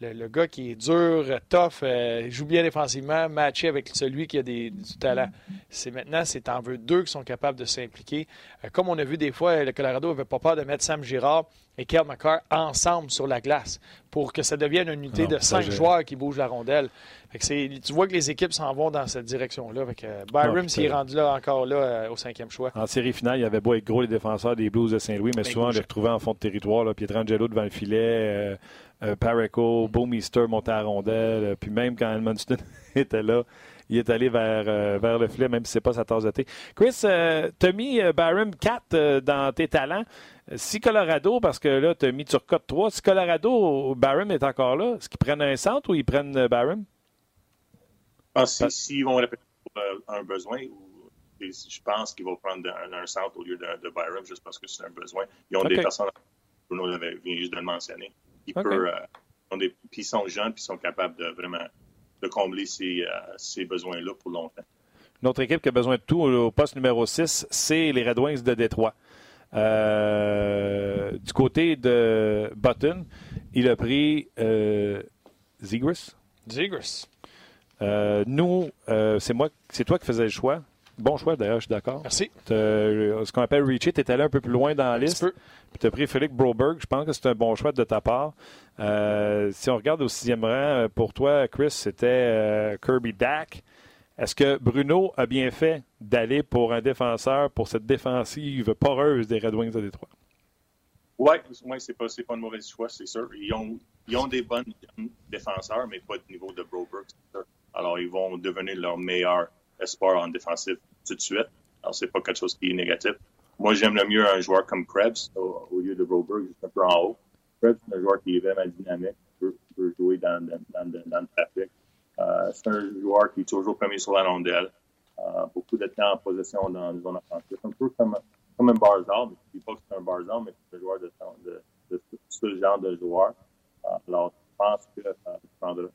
le, gars qui est dur, tough, euh, joue bien défensivement, matché avec celui qui a des, du talent. C'est maintenant, c'est en veux deux qui sont capables de s'impliquer. Euh, comme on a vu des fois, le Colorado n'avait pas peur de mettre Sam Girard et Kel McCarr ensemble sur la glace pour que ça devienne une unité de cinq joueurs qui bougent la rondelle. tu vois que les équipes s'en vont dans cette direction-là. Byram s'il est rendu là encore là euh, au cinquième choix. En série finale, il y avait beau être gros les défenseurs des Blues de Saint-Louis, mais ben, souvent on les retrouvait en fond de territoire. Là, Pietrangelo devant le filet, euh, Pareco, Bowmeister montait à rondelle, euh, puis même quand Edmundston était là, il est allé vers, euh, vers le filet, même si ce n'est pas sa tasse de thé. Chris, tu as mis Barham 4 dans tes talents. Si Colorado, parce que là, tu as mis Turcotte 3, si Colorado, Barham est encore là, est-ce qu'ils prennent un centre ou ils prennent Barham? pense s'ils vont répéter euh, un besoin, je pense qu'ils vont prendre un, centre au lieu de, de, Byron juste parce que c'est un besoin. Ils ont des personnes, Bruno vient juste de le mentionner, qui euh, puis ils sont jeunes, puis ils sont capables de vraiment de combler ces, euh, ces besoins-là pour longtemps. Notre équipe qui a besoin de tout au poste numéro 6, c'est les Red Wings de Détroit. Euh, du côté de Button, il a pris euh, Zegris. nous, c'est moi, c'est toi qui faisais le choix. Bon choix d'ailleurs, je suis d'accord. Merci. Ce qu'on appelle Richie, tu es allé un peu plus loin dans la liste. Puis tu as pris Philippe Broberg. Je pense que c'est un bon choix de ta part. Euh, si on regarde au sixième rang, euh, pour toi, Chris, c'était euh, Kirby Dack. Est-ce que Bruno a bien fait d'aller pour un défenseur pour cette défensive poreuse des Red Wings de Détroit? Oui, ouais, c'est pas, pas un mauvais choix, c'est sûr. Ils ont, ils ont des bons défenseurs, mais pas de niveau de Broberg, Alors, ils vont devenir leur meilleur espoir en défensif tout de suite. Alors, c'est pas quelque chose qui est négatif. Moi, j'aime le mieux un joueur comme Krebs au, lieu de Broberg, juste un peu en haut. Krebs, c'est un joueur qui est vraiment dynamique, peut, jouer dans, dans, le trafic. Euh, c'est un joueur qui est toujours premier sur la rondelle. Euh, beaucoup de temps en possession dans la zone offensive. Un peu comme, comme un Barzal, mais je dis pas que c'est un Barzal, mais c'est un joueur de, ce genre de joueur. Euh, alors, je pense que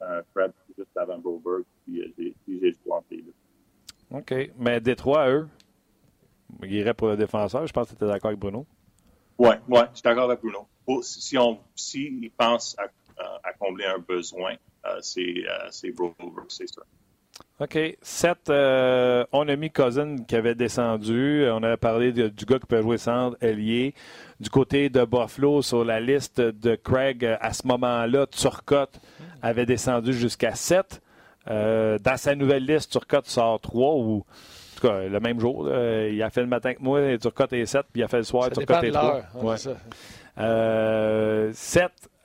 un Krebs juste avant Broberg, puis j'ai le choix entre les. OK. Mais Détroit, eux, ils iraient pour le défenseur. Je pense que tu étais d'accord avec Bruno. Oui, ouais, je suis d'accord avec Bruno. si on si pensent à, à, combler un besoin, euh, c'est euh, Broberg, c'est ça. OK. 7, euh, on a mis Cousin qui avait descendu. On avait parlé du gars qui peut jouer centre, ailier. Du côté de Buffalo, sur la liste de Craig, à ce moment-là, Turcotte avait descendu jusqu'à 7. Euh, dans sa nouvelle liste, Turcotte sort 3 ou en tout cas le même jour. il a fait le matin que moi, Turcotte est 7, puis il a fait le soir, Turcotte est 3. Ouais. 7, euh,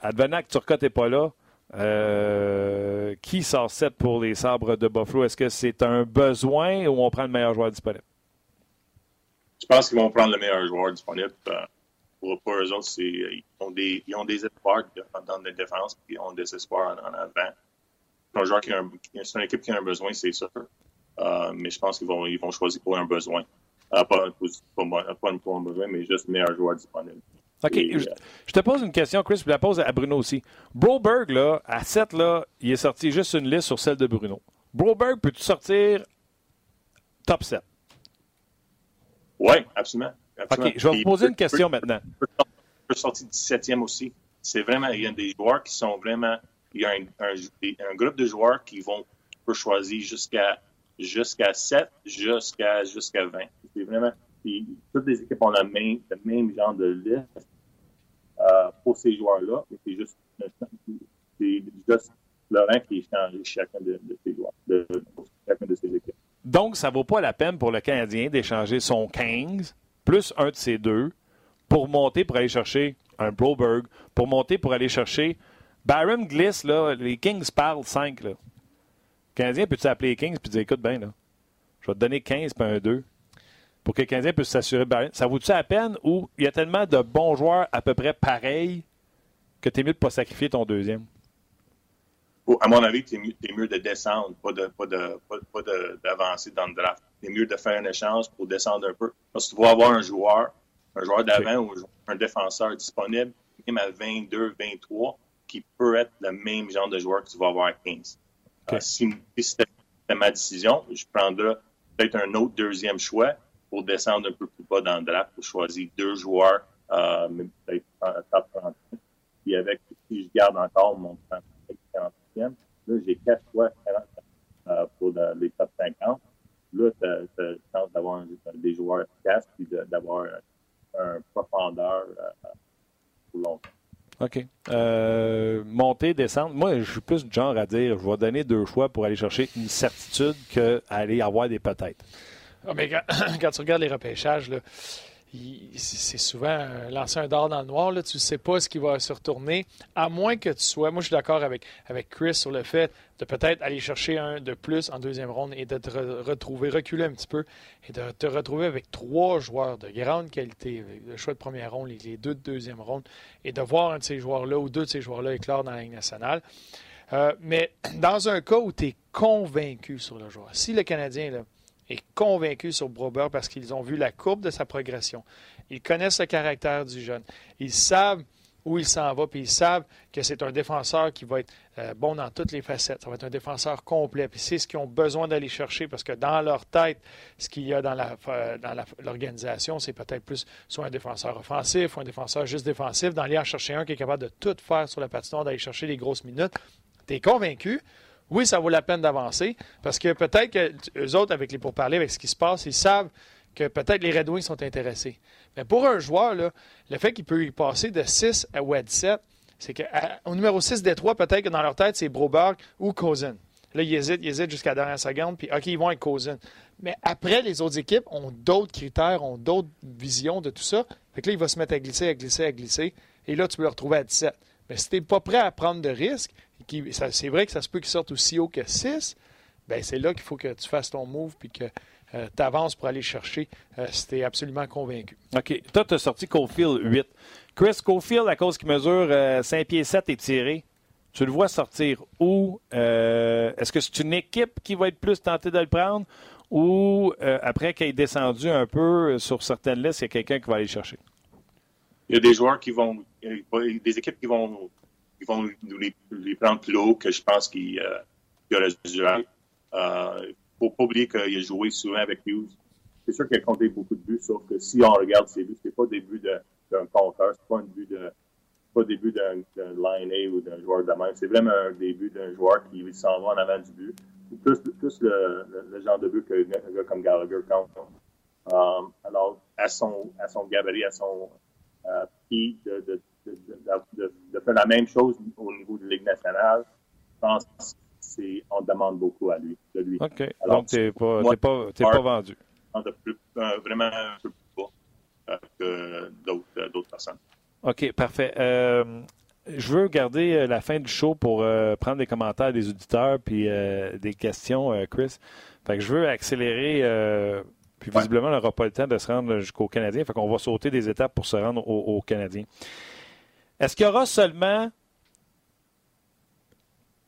advenant que Turcotte n'est pas là, euh, qui sort 7 pour les sabres de Buffalo? Est-ce que c'est un besoin ou on prend le meilleur joueur disponible? Je pense qu'ils vont prendre le meilleur joueur disponible. Pour, pour eux autres, ils ont, des, ils ont des espoirs dans la défense, puis ils ont des espoirs en avant un joueur qui a un, c'est une équipe qui a un besoin, c'est sûr. Euh, mais je pense qu'ils vont, ils vont choisir pour un besoin. Euh, pas, pour un besoin, mais juste le meilleur joueur disponible. OK. Euh, je, te pose une question, Chris, puis la pose à Bruno aussi. Broberg, là, à 7, là, il est sorti juste une liste sur celle de Bruno. Broberg, peux-tu sortir top 7? Oui, absolument, absolument. OK, je vais vous poser une question maintenant. Il peut sortir 17e aussi. C'est vraiment, il y a des joueurs qui sont vraiment il y a un, groupe de joueurs qui vont peut choisir jusqu'à jusqu'à 7, jusqu'à jusqu'à 20. C'est vraiment toutes les équipes ont le même, genre de liste euh, pour ces joueurs-là. C'est juste, juste rang qui est changé chacun de, ces joueurs, chacun de ces équipes. Donc, ça ne vaut pas la peine pour le Canadien d'échanger son 15 plus un de ces deux pour monter pour aller chercher un Broberg, pour monter pour aller chercher Byron glisse, là, les Kings parlent 5. Là. Le Canadien, peux-tu appeler les Kings et dire écoute bien, là, je vais te donner 15 puis un 2 pour que le Canadien puisse s'assurer Byron. Ça vaut-tu la peine ou il y a tellement de bons joueurs à peu près pareils que tu es mieux de ne pas sacrifier ton deuxième? à mon avis, tu es, mieux de descendre, pas de pas de pas, d'avancer dans le draft. C'est mieux de faire un échange pour descendre un peu. Parce que tu vas avoir un joueur, un joueur d'avant ou un défenseur disponible, même à 22, 23, qui peut être le même genre de joueur que tu vas avoir à 15. Euh, si, c'était ma décision, je prendrais peut-être un autre deuxième choix pour descendre un peu plus bas dans le draft pour choisir deux joueurs, euh, peut-être top 30. Puis avec, si je garde encore mon 40e, là, j'ai quatre choix euh, pour les top 50. Là, tu as, la chance d'avoir des joueurs efficaces puis d'avoir un, profondeur euh, pour longtemps. OK. Euh, monter, descendre. Moi, je suis plus genre à dire je vais donner deux choix pour aller chercher une certitude qu'aller avoir des peut-être. Ah, mais quand, tu regardes les repêchages, là, c'est souvent lancer un dard dans le noir. Tu ne sais pas ce qui va se retourner, à moins que tu sois. Moi, je suis d'accord avec, avec Chris sur le fait de peut-être aller chercher un de plus en deuxième ronde et de te retrouver, reculer un petit peu et de te retrouver avec trois joueurs de grande qualité, le choix de première ronde, les, deux de deuxième ronde, et de voir un de ces joueurs-là ou deux de ces joueurs-là éclore dans la Ligue nationale. Euh, mais dans un cas où tu es convaincu sur le joueur, si le Canadien là, est convaincu sur Broberg parce qu'ils ont vu la courbe de sa progression, ils connaissent le caractère du jeune, ils savent où il s'en va, puis ils savent que c'est un défenseur qui va être euh, bon dans toutes les facettes. Ça va être un défenseur complet. C'est ce qu'ils ont besoin d'aller chercher parce que dans leur tête, ce qu'il y a dans l'organisation, c'est peut-être plus soit un défenseur offensif ou un défenseur juste défensif, d'aller en chercher un qui est capable de tout faire sur la patinoire, d'aller chercher les grosses minutes. Tu convaincu? Oui, ça vaut la peine d'avancer parce que peut-être que eux autres, avec les pourparlers, avec ce qui se passe, ils savent que peut-être les Red Wings sont intéressés. Mais pour un joueur, le fait qu'il peut y passer de 6 à, ou à 17, c'est qu'au numéro 6 des trois, peut-être que dans leur tête, c'est Broberg ou Cousin. Là, ils hésitent, ils hésitent jusqu'à la dernière seconde, puis OK, ils vont avec Cousin. Mais après, les autres équipes ont d'autres critères, ont d'autres visions de tout ça. Fait que là, il va se mettre à glisser, à glisser, à glisser. Et là, tu peux le retrouver à 17. Mais si tu n'es pas prêt à prendre de risques, c'est vrai que ça se peut qu'il sorte aussi haut que 6, ben c'est là qu'il faut que tu fasses ton move puis que euh, tu avances pour aller chercher euh, si tu es absolument convaincu. OK. Toi, tu as sorti Cofield 8. Chris Cofield, à cause qu'il mesure 5 euh, pieds 7 et tiré, tu le vois sortir où? Est-ce que c'est une équipe qui va être plus tentée de le prendre ou après qu'il ait descendu un peu sur certaines listes, il y a quelqu'un qui va aller chercher? Il y a des joueurs qui vont, des équipes qui vont, qui vont nous les, prendre plus haut que je pense qu'il y aurait dû faut pas oublier qu'il a joué souvent avec Hughes. C'est sûr qu'il a compté beaucoup de buts, sauf que si on regarde ses buts, c'est pas des buts d'un compteur, c'est pas un but pas des buts d'un line A ou d'un joueur de même. C'est vraiment un début d'un joueur qui s'en va en avant du but. C'est plus, le, le, genre de but que un gars comme Gallagher compte. Um, alors, à son, gabarit, à son euh, pied, de, de, de, faire la même chose au niveau de Ligue nationale, je pense on demande beaucoup à lui, de lui. OK. Donc, tu n'es pas, pas, pas, vendu. Euh, vraiment un peu plus bas euh, que euh, d'autres personnes. OK, parfait. je veux garder la fin du show pour prendre des commentaires des auditeurs puis des questions, Chris. Fait que je veux accélérer. puis visiblement, on n'aura pas le temps de se rendre jusqu'au Canadien. Fait qu'on va sauter des étapes pour se rendre au, au Canadien. Est-ce qu'il y aura seulement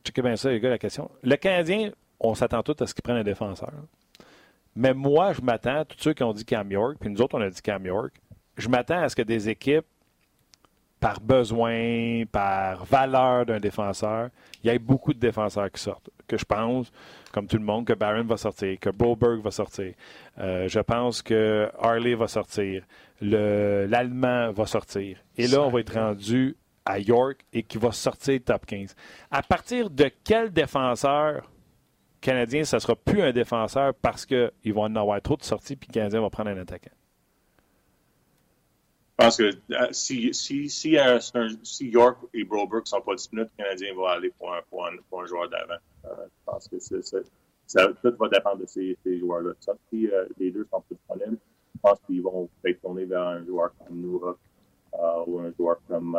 checkez bien ça, les gars, la question. Le Canadien, on s'attend tous à ce qu'il prenne un défenseur. Mais moi, je m'attends, tous ceux qui ont dit Cam York, puis nous autres, on a dit Cam York, je m'attends à ce que des équipes, par besoin, par valeur d'un défenseur, il y ait beaucoup de défenseurs qui sortent. Que je pense, comme tout le monde, que Barron va sortir, que Broberg va sortir. Euh, je pense que Harley va sortir. L'Allemand va sortir. Et là, on va être rendu à York et qui va sortir top 15. À partir de quel défenseur canadien, ça ne sera plus un défenseur parce qu'ils vont en avoir trop de sorties puis le Canadien va prendre un attaquant? Je pense que euh, si, si, si, euh, York et Broberg ne sont pas disponibles, le Canadien va aller pour un, pour un, joueur d'avant. Euh, je pense que ça, tout va dépendre de ces, ces joueurs-là. Si les deux sont plus disponibles, je pense qu'ils vont peut-être tourner vers un joueur comme Noura ou un joueur comme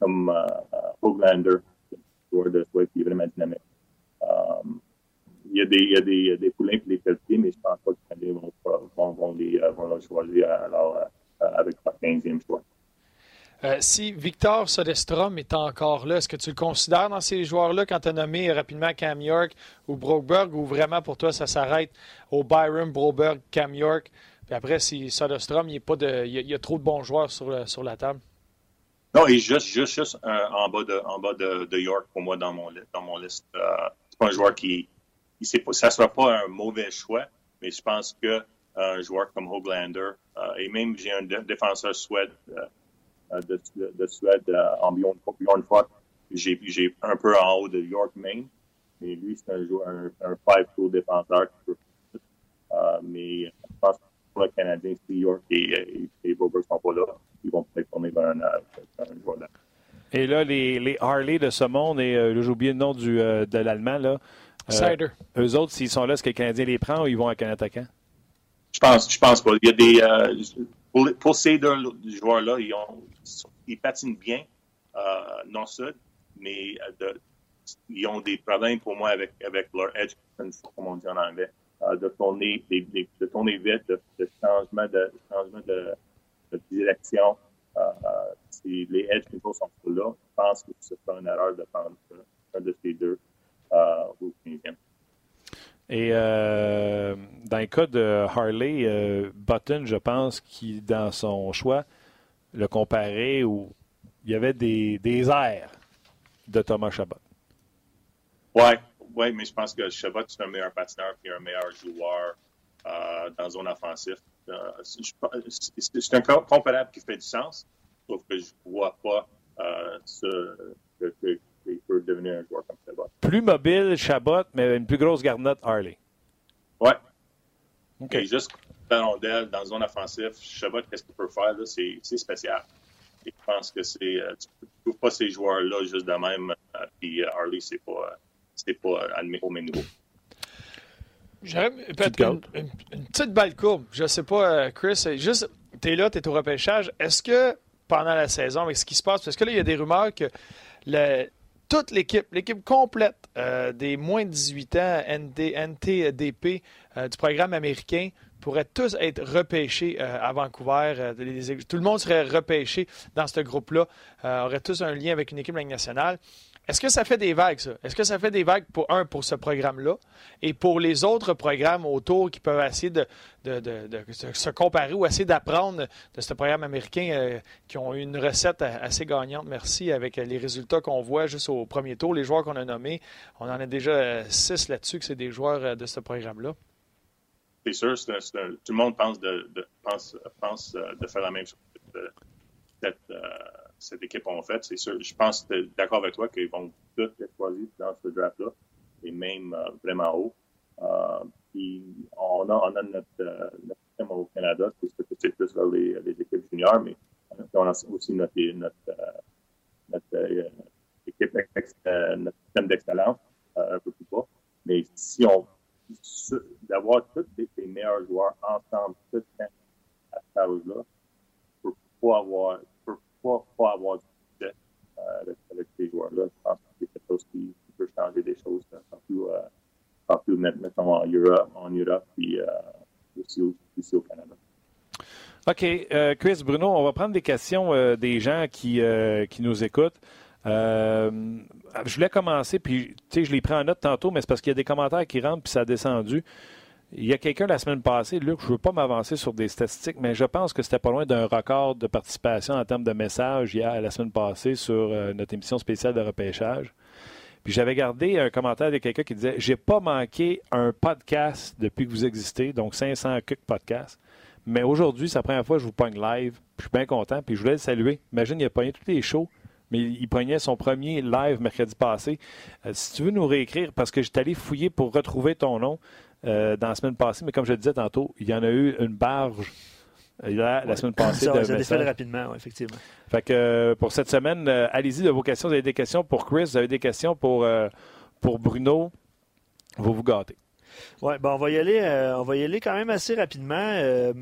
comme Hoglander, joueur de Swift qui est vraiment dynamique. Um, il y a des, il y a des, il des poulains qui les qualifiés, mais je pense pas que les Canadiens vont, vont, vont, les, euh, vont les choisir alors, euh, avec 15e choix. Euh, si Victor Sodestrom est encore là, est-ce que tu le considères dans ces joueurs-là quand tu as nommé rapidement Cam York ou Broberg ou vraiment pour toi ça s'arrête au Byron, Broberg, Cam York? Puis après, si Sodestrom, il y, a pas de, il y a trop de bons joueurs sur, sur la table? Non, il est juste, juste, juste euh, en bas, de, en bas de, de, York pour moi dans mon, dans mon liste. Euh, c'est pas un joueur qui. Il sait pas, ça sera pas un mauvais choix, mais je pense que un joueur comme Hoglander, et même j'ai un défenseur suède, de, de, Suède en Bjorn, Bjorn j'ai, j'ai un peu en haut de York, Maine. Mais lui, c'est un joueur, un, un five-tool défenseur qui peut. mais je pense que pour le Canadien, si York et, et, et Robert sont pas là, ils vont peut-être tourner vers un, un joueur Et là, les, les, Harley de ce monde, et euh, j'ai oublié le nom du, euh, de l'Allemand, là. Euh, eux autres, s'ils sont là, est-ce que le Canadien les prend ou ils vont avec un attaquant? Je pense, je pense pas. Il y a des, euh, pour, ces deux joueurs-là, ils, ont, ils patinent bien, euh, non sud, mais de, ils ont des problèmes pour moi avec, leur edge, comme on dit en anglais, de tourner, de, tourner vite, de, changement de, changement de direction. Euh, si les edges control sont là, je pense que ce sera une erreur de prendre un de ces Et euh, dans le cas de Harley, euh, Button, je pense qu'il, dans son choix, le comparait où il y avait des, airs de Thomas Chabot. Ouais, ouais, mais je pense que Chabot, c'est un meilleur patineur et un meilleur joueur euh, dans zone offensive. C'est un comparable qui fait du sens, sauf que je ne vois pas ce, que, qu'il peut devenir un joueur comme Chabot. Plus mobile, Chabot, mais une plus grosse garnotte, Harley. Ouais. OK. Et juste la rondelle dans zone offensive, Chabot, qu'est-ce qu'il peut faire, là, c'est, spécial. Et je pense que c'est, euh, tu ne trouves pas ces joueurs-là juste de même, euh, puis euh, Harley, c'est pas, c'est pas au même niveau. J'aurais peut-être une, une, une, petite balle courbe. Je sais pas, Chris, juste, tu es là, tu es au repêchage. Est-ce que pendant la saison, avec ce qui se passe, parce que là, il y a des rumeurs que le, toute l'équipe, l'équipe complète euh, des moins de 18 ans NTDP euh, du programme américain pourraient tous être repêchés euh, à Vancouver. Les, tout le monde serait repêché dans ce groupe-là, aurait tous un lien avec une équipe nationale. Est-ce que ça fait des vagues, ça? Est-ce que ça fait des vagues pour un, pour ce programme-là, et pour les autres programmes autour qui peuvent essayer de, se comparer ou essayer d'apprendre de ce programme américain euh, qui ont une recette assez gagnante, merci, avec les résultats qu'on voit juste au premier tour, les joueurs qu'on a nommés. On en a déjà euh, six là-dessus que c'est des joueurs euh, de ce programme-là. C'est sûr, c'est tout le monde pense pense de faire la même chose. Cette, cette équipe ont fait. C'est sûr, je pense d'accord avec toi qu'ils vont tous être choisis dans ce draft-là, et même euh, vraiment haut. Euh, puis on a, notre, euh, système au Canada, qui se c'est plus vers les, les, équipes juniors, mais on a aussi notre, équipe, système d'excellence un peu plus bas. Mais si on d'avoir tous les, meilleurs joueurs ensemble tout le temps à cet âge-là, pour pas avoir pas, pas avoir du succès euh, avec, ces joueurs-là. Je pense que c'est quelque chose qui, peut changer des choses, surtout, euh, surtout mettons en Europe, en Europe puis euh, aussi, aussi, au Canada. OK. Euh, Chris, Bruno, on va prendre des questions des gens qui, qui nous écoutent. Je voulais commencer, puis je les prends en note tantôt, mais c'est parce qu'il y a des commentaires qui rentrent, puis ça a descendu. Il y a quelqu'un la semaine passée, Luc, je ne veux pas m'avancer sur des statistiques, mais je pense que c'était pas loin d'un record de participation en termes de messages hier, la semaine passée sur euh, notre émission spéciale de repêchage. Puis j'avais gardé un commentaire de quelqu'un qui disait J'ai pas manqué un podcast depuis que vous existez, donc 500 podcasts. Mais aujourd'hui, c'est la première fois que je vous pogne live. je suis bien content. Puis je voulais le saluer. Imagine, il a pogné tous les shows, mais il pognait son premier live mercredi passé. Euh, si tu veux nous réécrire, parce que j'étais allé fouiller pour retrouver ton nom, euh, dans la semaine passée, mais comme je le disais tantôt, il y en a eu une barge euh, la, semaine passée. Ça, ça rapidement, effectivement. Fait que euh, pour cette semaine, allez-y de vos questions. Vous avez des questions pour Chris, vous avez des questions pour, pour Bruno. Vous vous gâtez. Oui, ben on va y aller, on va y aller quand même assez rapidement.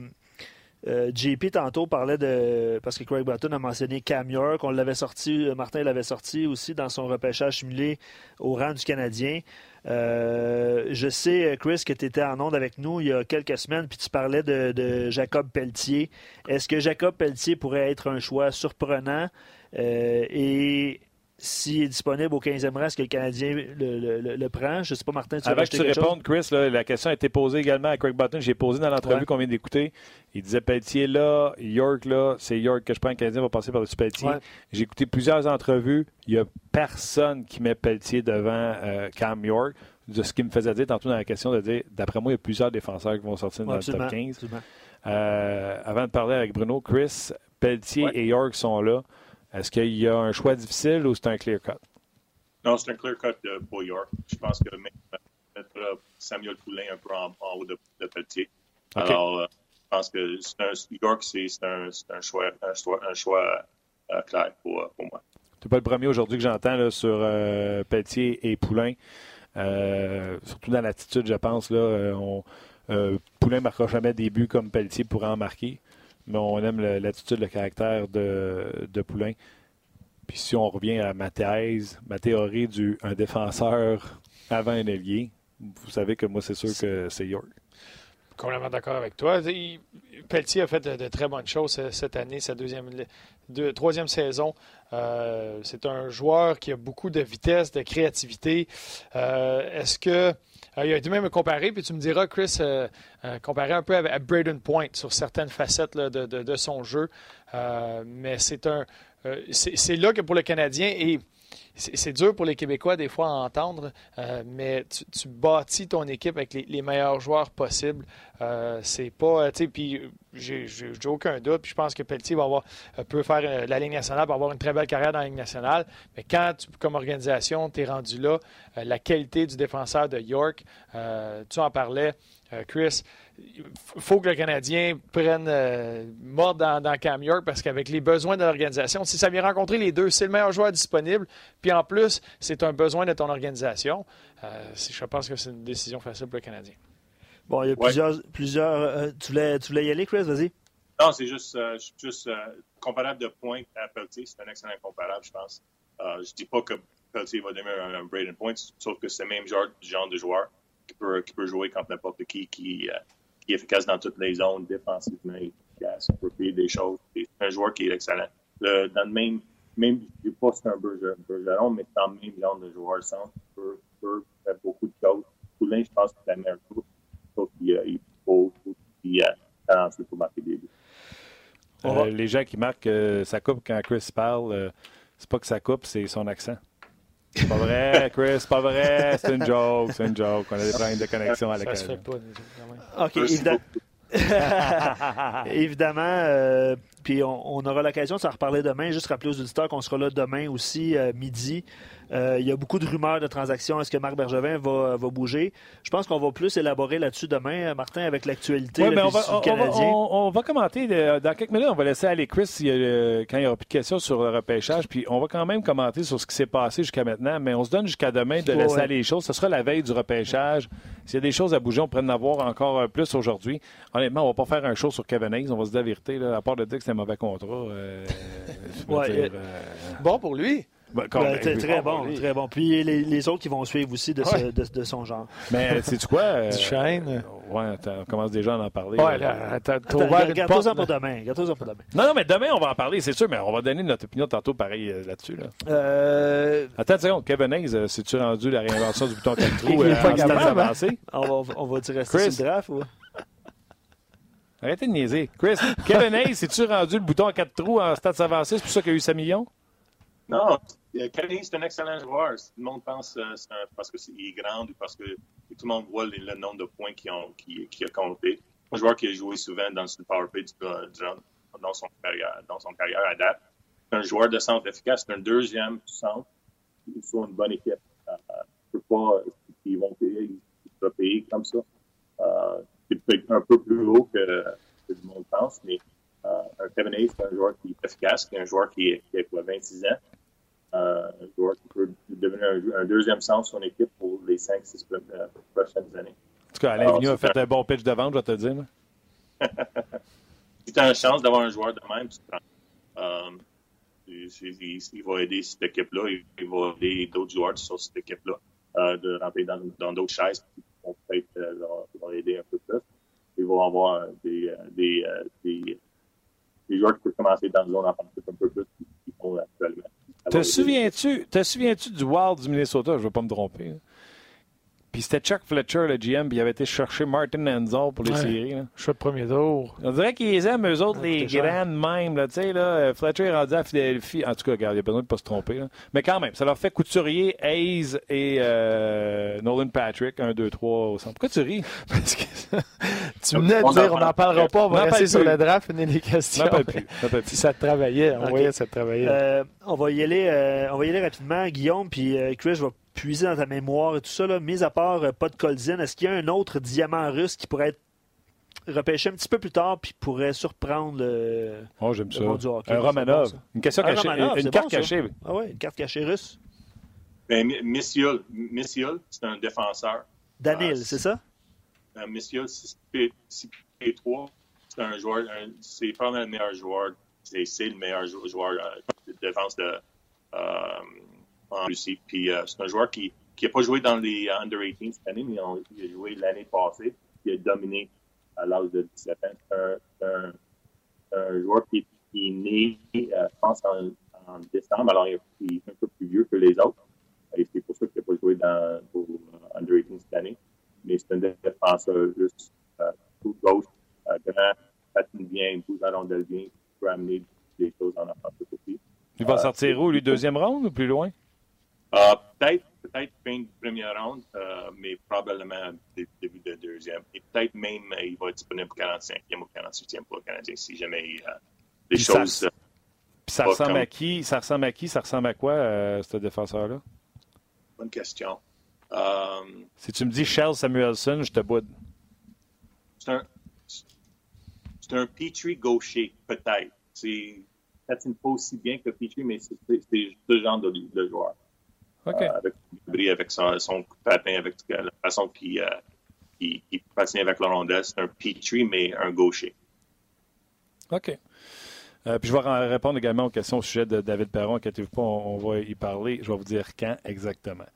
JP tantôt parlait de. Parce que Craig Button a mentionné Cam York. L'avait sorti, Martin l'avait sorti aussi dans son repêchage simulé au rang du Canadien. Euh, je sais, Chris, que tu étais en onde avec nous il y a quelques semaines, puis tu parlais de, Jacob Pelletier. Est-ce que Jacob Pelletier pourrait être un choix surprenant? Euh, et s'il est disponible au 15e rang, est-ce que le Canadien le, prend? Je ne sais pas, Martin, tu Avant que tu répondes, Chris, la question a été posée également à Craig Button. J'ai posé dans l'entrevue qu'on vient d'écouter. Il disait Pelletier là, York là, c'est York que je prends. Le Canadien va passer par-dessus Pelletier. J'ai écouté plusieurs entrevues. Il n'y a personne qui met Pelletier devant euh, Cam York. De ce qui me faisait dire tantôt dans la question de dire, d'après moi, il y a plusieurs défenseurs qui vont sortir dans le top 15. Euh, avant de parler avec Bruno, Chris, Pelletier et York sont là. Est-ce qu'il y a un choix difficile ou c'est un clear cut? Non, c'est un clear cut pour York. Je pense que mettre Samuel Poulain un peu en, haut de, Pelletier. Alors, euh, je pense que un, York, c'est un, un, choix, un choix, un choix euh, clair pour, pour moi. Tu pas le premier aujourd'hui que j'entends sur euh, Pelletier et Poulain. surtout dans l'attitude, je pense. Là, on, Poulain ne marquera jamais des buts comme Pelletier pourrait en marquer mais on aime l'attitude, le caractère de, de Poulain. Puis si on revient à ma thèse, ma théorie du défenseur avant un ailier, vous savez que moi, c'est sûr que c'est York. complètement d'accord avec toi. Pelletier a fait de, très bonnes choses cette année, sa deuxième, troisième saison. Euh, c'est un joueur qui a beaucoup de vitesse, de créativité. Euh, est-ce que. Euh, il a été même comparé, puis tu me diras, Chris, comparé un peu à, Braden Point sur certaines facettes de, de, son jeu. mais c'est un. c'est là que pour le Canadien, et c'est dur pour les Québécois des fois à entendre, euh, mais tu, bâtis ton équipe avec les, meilleurs joueurs possibles. Euh, c'est pas, tu sais, puis j'ai aucun doute. Puis je pense que Pelletier va avoir, euh, peut faire la Ligue nationale, va avoir une très belle carrière dans la Ligue nationale. Mais quand, comme organisation, tu es rendu là, la qualité du défenseur de York, tu en parlais, Chris faut que le Canadien prenne euh, mort dans, Cam York parce qu'avec les besoins de l'organisation, si ça vient rencontrer les deux, c'est le meilleur joueur disponible. Puis en plus, c'est un besoin de ton organisation. Euh, je pense que c'est une décision facile pour le Canadien. Bon, il y a plusieurs. plusieurs euh, tu, voulais, tu, voulais, y aller, Chris? Vas-y. Non, c'est juste, juste comparable de points à Pelletier. C'est un excellent comparable, je pense. je ne dis pas que Pelletier va devenir un, Braden Point, sauf que c'est le même genre, genre de joueur qui peut, qui peut jouer contre n'importe qui qui qui est efficace dans toutes les zones, défensivement efficace, on peut payer des choses. C'est un joueur qui est excellent. Le, dans le même, même, je ne pas c'est un Bergeron, mais dans le même genre de joueur centre, peut, peut faire beaucoup de choses. Poulin, je pense que c'est la meilleure chose. Sauf qu'il il faut, qu'il est talentueux pour marquer des buts. Euh, les gens qui marquent euh, sa coupe quand Chris parle, euh, c'est pas que sa coupe, c'est son accent. C'est pas vrai, Chris, c'est pas vrai. C'est une joke, c'est une joke. On a des problèmes de connexion à l'école. Ça se fait pas. OK, évidemment. évidemment, euh, puis on, aura l'occasion de s'en reparler demain. Juste rappeler aux auditeurs qu'on sera là demain aussi, euh, midi. Euh, il y a beaucoup de rumeurs de transactions. Est-ce que Marc Bergevin va, va bouger? Je pense qu'on va plus élaborer là-dessus demain, Martin, avec l'actualité ouais, on, va, on, va, commenter dans quelques minutes. On va laisser aller Chris quand il n'y aura plus de questions sur le repêchage. Puis on va quand même commenter sur ce qui s'est passé jusqu'à maintenant. Mais on se donne jusqu'à demain de laisser aller les choses. Ce sera la veille du repêchage. S'il y a des choses à bouger, on pourrait en avoir encore plus aujourd'hui. Honnêtement, on va pas faire un show sur Kevin Hayes. On va se dire la vérité. à part de dire que c'est un mauvais contrat. Euh, euh, bon pour lui. Ben, ben, très bon, très bon. Puis les, les, autres qui vont suivre aussi de, ce, de, de son genre. Mais sais-tu quoi? Euh, du chaîne. Ouais, on commence déjà à en parler. Ouais, là, t'as ouvert Garde-toi pour demain. Pour demain. Non, non, mais demain, on va en parler, c'est sûr, mais on va donner notre opinion tantôt pareil euh, là-dessus. Là. Euh... Attends une seconde, Kevin Hayes, euh, c'est-tu rendu la réinvention du bouton 4 trous euh, en stade hein? avancé? On va, on va-tu rester Chris? sur le draft ou? Arrêtez de niaiser. Chris, Kevin Hayes, c'est-tu rendu le bouton à 4 trous en stade avancé? C'est pour ça qu'il a eu 5 millions? Non, Kevin c'est un excellent joueur. Tout le monde pense euh, c'est parce qu'il est grand ou parce que tout le monde voit le, nombre de points qu'il a, a, compté. Un joueur qui a joué souvent dans le powerplay dans, son carrière, dans son carrière à date. C'est un joueur de centre efficace. C'est un deuxième centre. Faut une bonne équipe. Euh, peux pas, ils vont payer, ils payer comme ça. Euh, c'est un peu plus haut que, que le monde pense, mais euh, Kevin Hayes, c'est un joueur qui est efficace, qui est un joueur qui, est, qui a quoi, 26 ans. Euh, un joueur qui peut devenir un, deuxième sens sur son équipe pour les 5-6 euh, prochaines années. En tout cas, Alain Vigneault a fait un bon pitch de vente, je vais te le dire. si tu as une chance d'avoir un joueur de même, tu prends. Euh, il, va aider cette équipe-là, il, va aider d'autres joueurs sur cette équipe-là euh, de rentrer dans, dans d'autres chaises qui vont peut-être euh, leur, aider un peu plus. Ils vont avoir des, des, des, des, joueurs qui peuvent commencer dans une zone offensive un peu plus qu'ils font actuellement. Te souviens-tu, te souviens-tu du Wild du Minnesota? Je ne vais pas me tromper. Puis c'était Chuck Fletcher, le GM, puis il avait été chercher Martin Enzo pour les séries. Là. Je suis le premier tour. On dirait qu'ils aiment, eux autres, les grands même. Là, là, Fletcher est rendu à Philadelphie. En tout cas, regarde, il a besoin de ne pas se tromper. Là. Mais quand même, ça leur fait couturier Hayes et euh, Nolan Patrick, 1, 2, 3 au centre. Pourquoi tu ris? Parce que tu venais de dire, on n'en parlera pas, on va rester sur le draft, finir les questions. Non, plus. Si ça te travaillait, on voyait ça te travaillait. Euh, on, va y aller, euh, on va y aller rapidement. Guillaume, puis Chris, je vais puiser dans ta mémoire et tout ça, là, mis à part euh, pas de Colzine, est-ce qu'il y a un autre diamant russe qui pourrait être repêché un petit peu plus tard puis pourrait surprendre le, oh, j'aime ça. un Romanov. Une question cachée. une carte cachée. Ah ouais, une carte cachée russe? Ben, Missiol, c'est un défenseur. Danil, ah, c'est ça? Euh, Missiol, c'est 3 C'est un joueur, c'est probablement le meilleur joueur. C'est le meilleur joueur euh, de défense de, en Russie. Puis euh, c'est un joueur qui n'a pas joué dans les Under 18 cette année, mais il a joué l'année passée. Il a dominé à l'âge de 17 ans. C'est un, un, joueur qui, est né, euh, je pense, en, en, décembre, alors il est un peu plus vieux que les autres. Et c'est pour ça qu'il n'a pas joué dans, pour euh, Under 18 cette année. Mais c'est un défenseur juste euh, tout gauche, euh, grand, patine bien, pousse la rondelle bien, peut amener des choses en offensive aussi. Il va sortir où, lui, deuxième round ou plus loin? Peut-être, peut-être fin de première ronde, mais probablement début de deuxième. Et peut-être même il va être disponible pour 45e ou 48e pour le Canadien si jamais il, les choses. Ça, ça ressemble à qui? Ça ressemble à qui? Ça ressemble à quoi, ce défenseur-là? Bonne question. Um, si tu me dis Shell Samuelson, je te boude. C'est un, c'est un Petrie gaucher, peut-être. C'est peut-être pas aussi bien que Petrie, mais c'est, ce genre de, de joueur. Euh, avec, avec son, son patin, avec la façon qu'il euh, qui, qui patine avec le rondelle. C'est un Petrie, mais un gaucher. OK. Euh, puis je vais répondre également aux questions au sujet de David Perron. Inquiétez-vous pas, on, va y parler. Je vais vous dire quand exactement.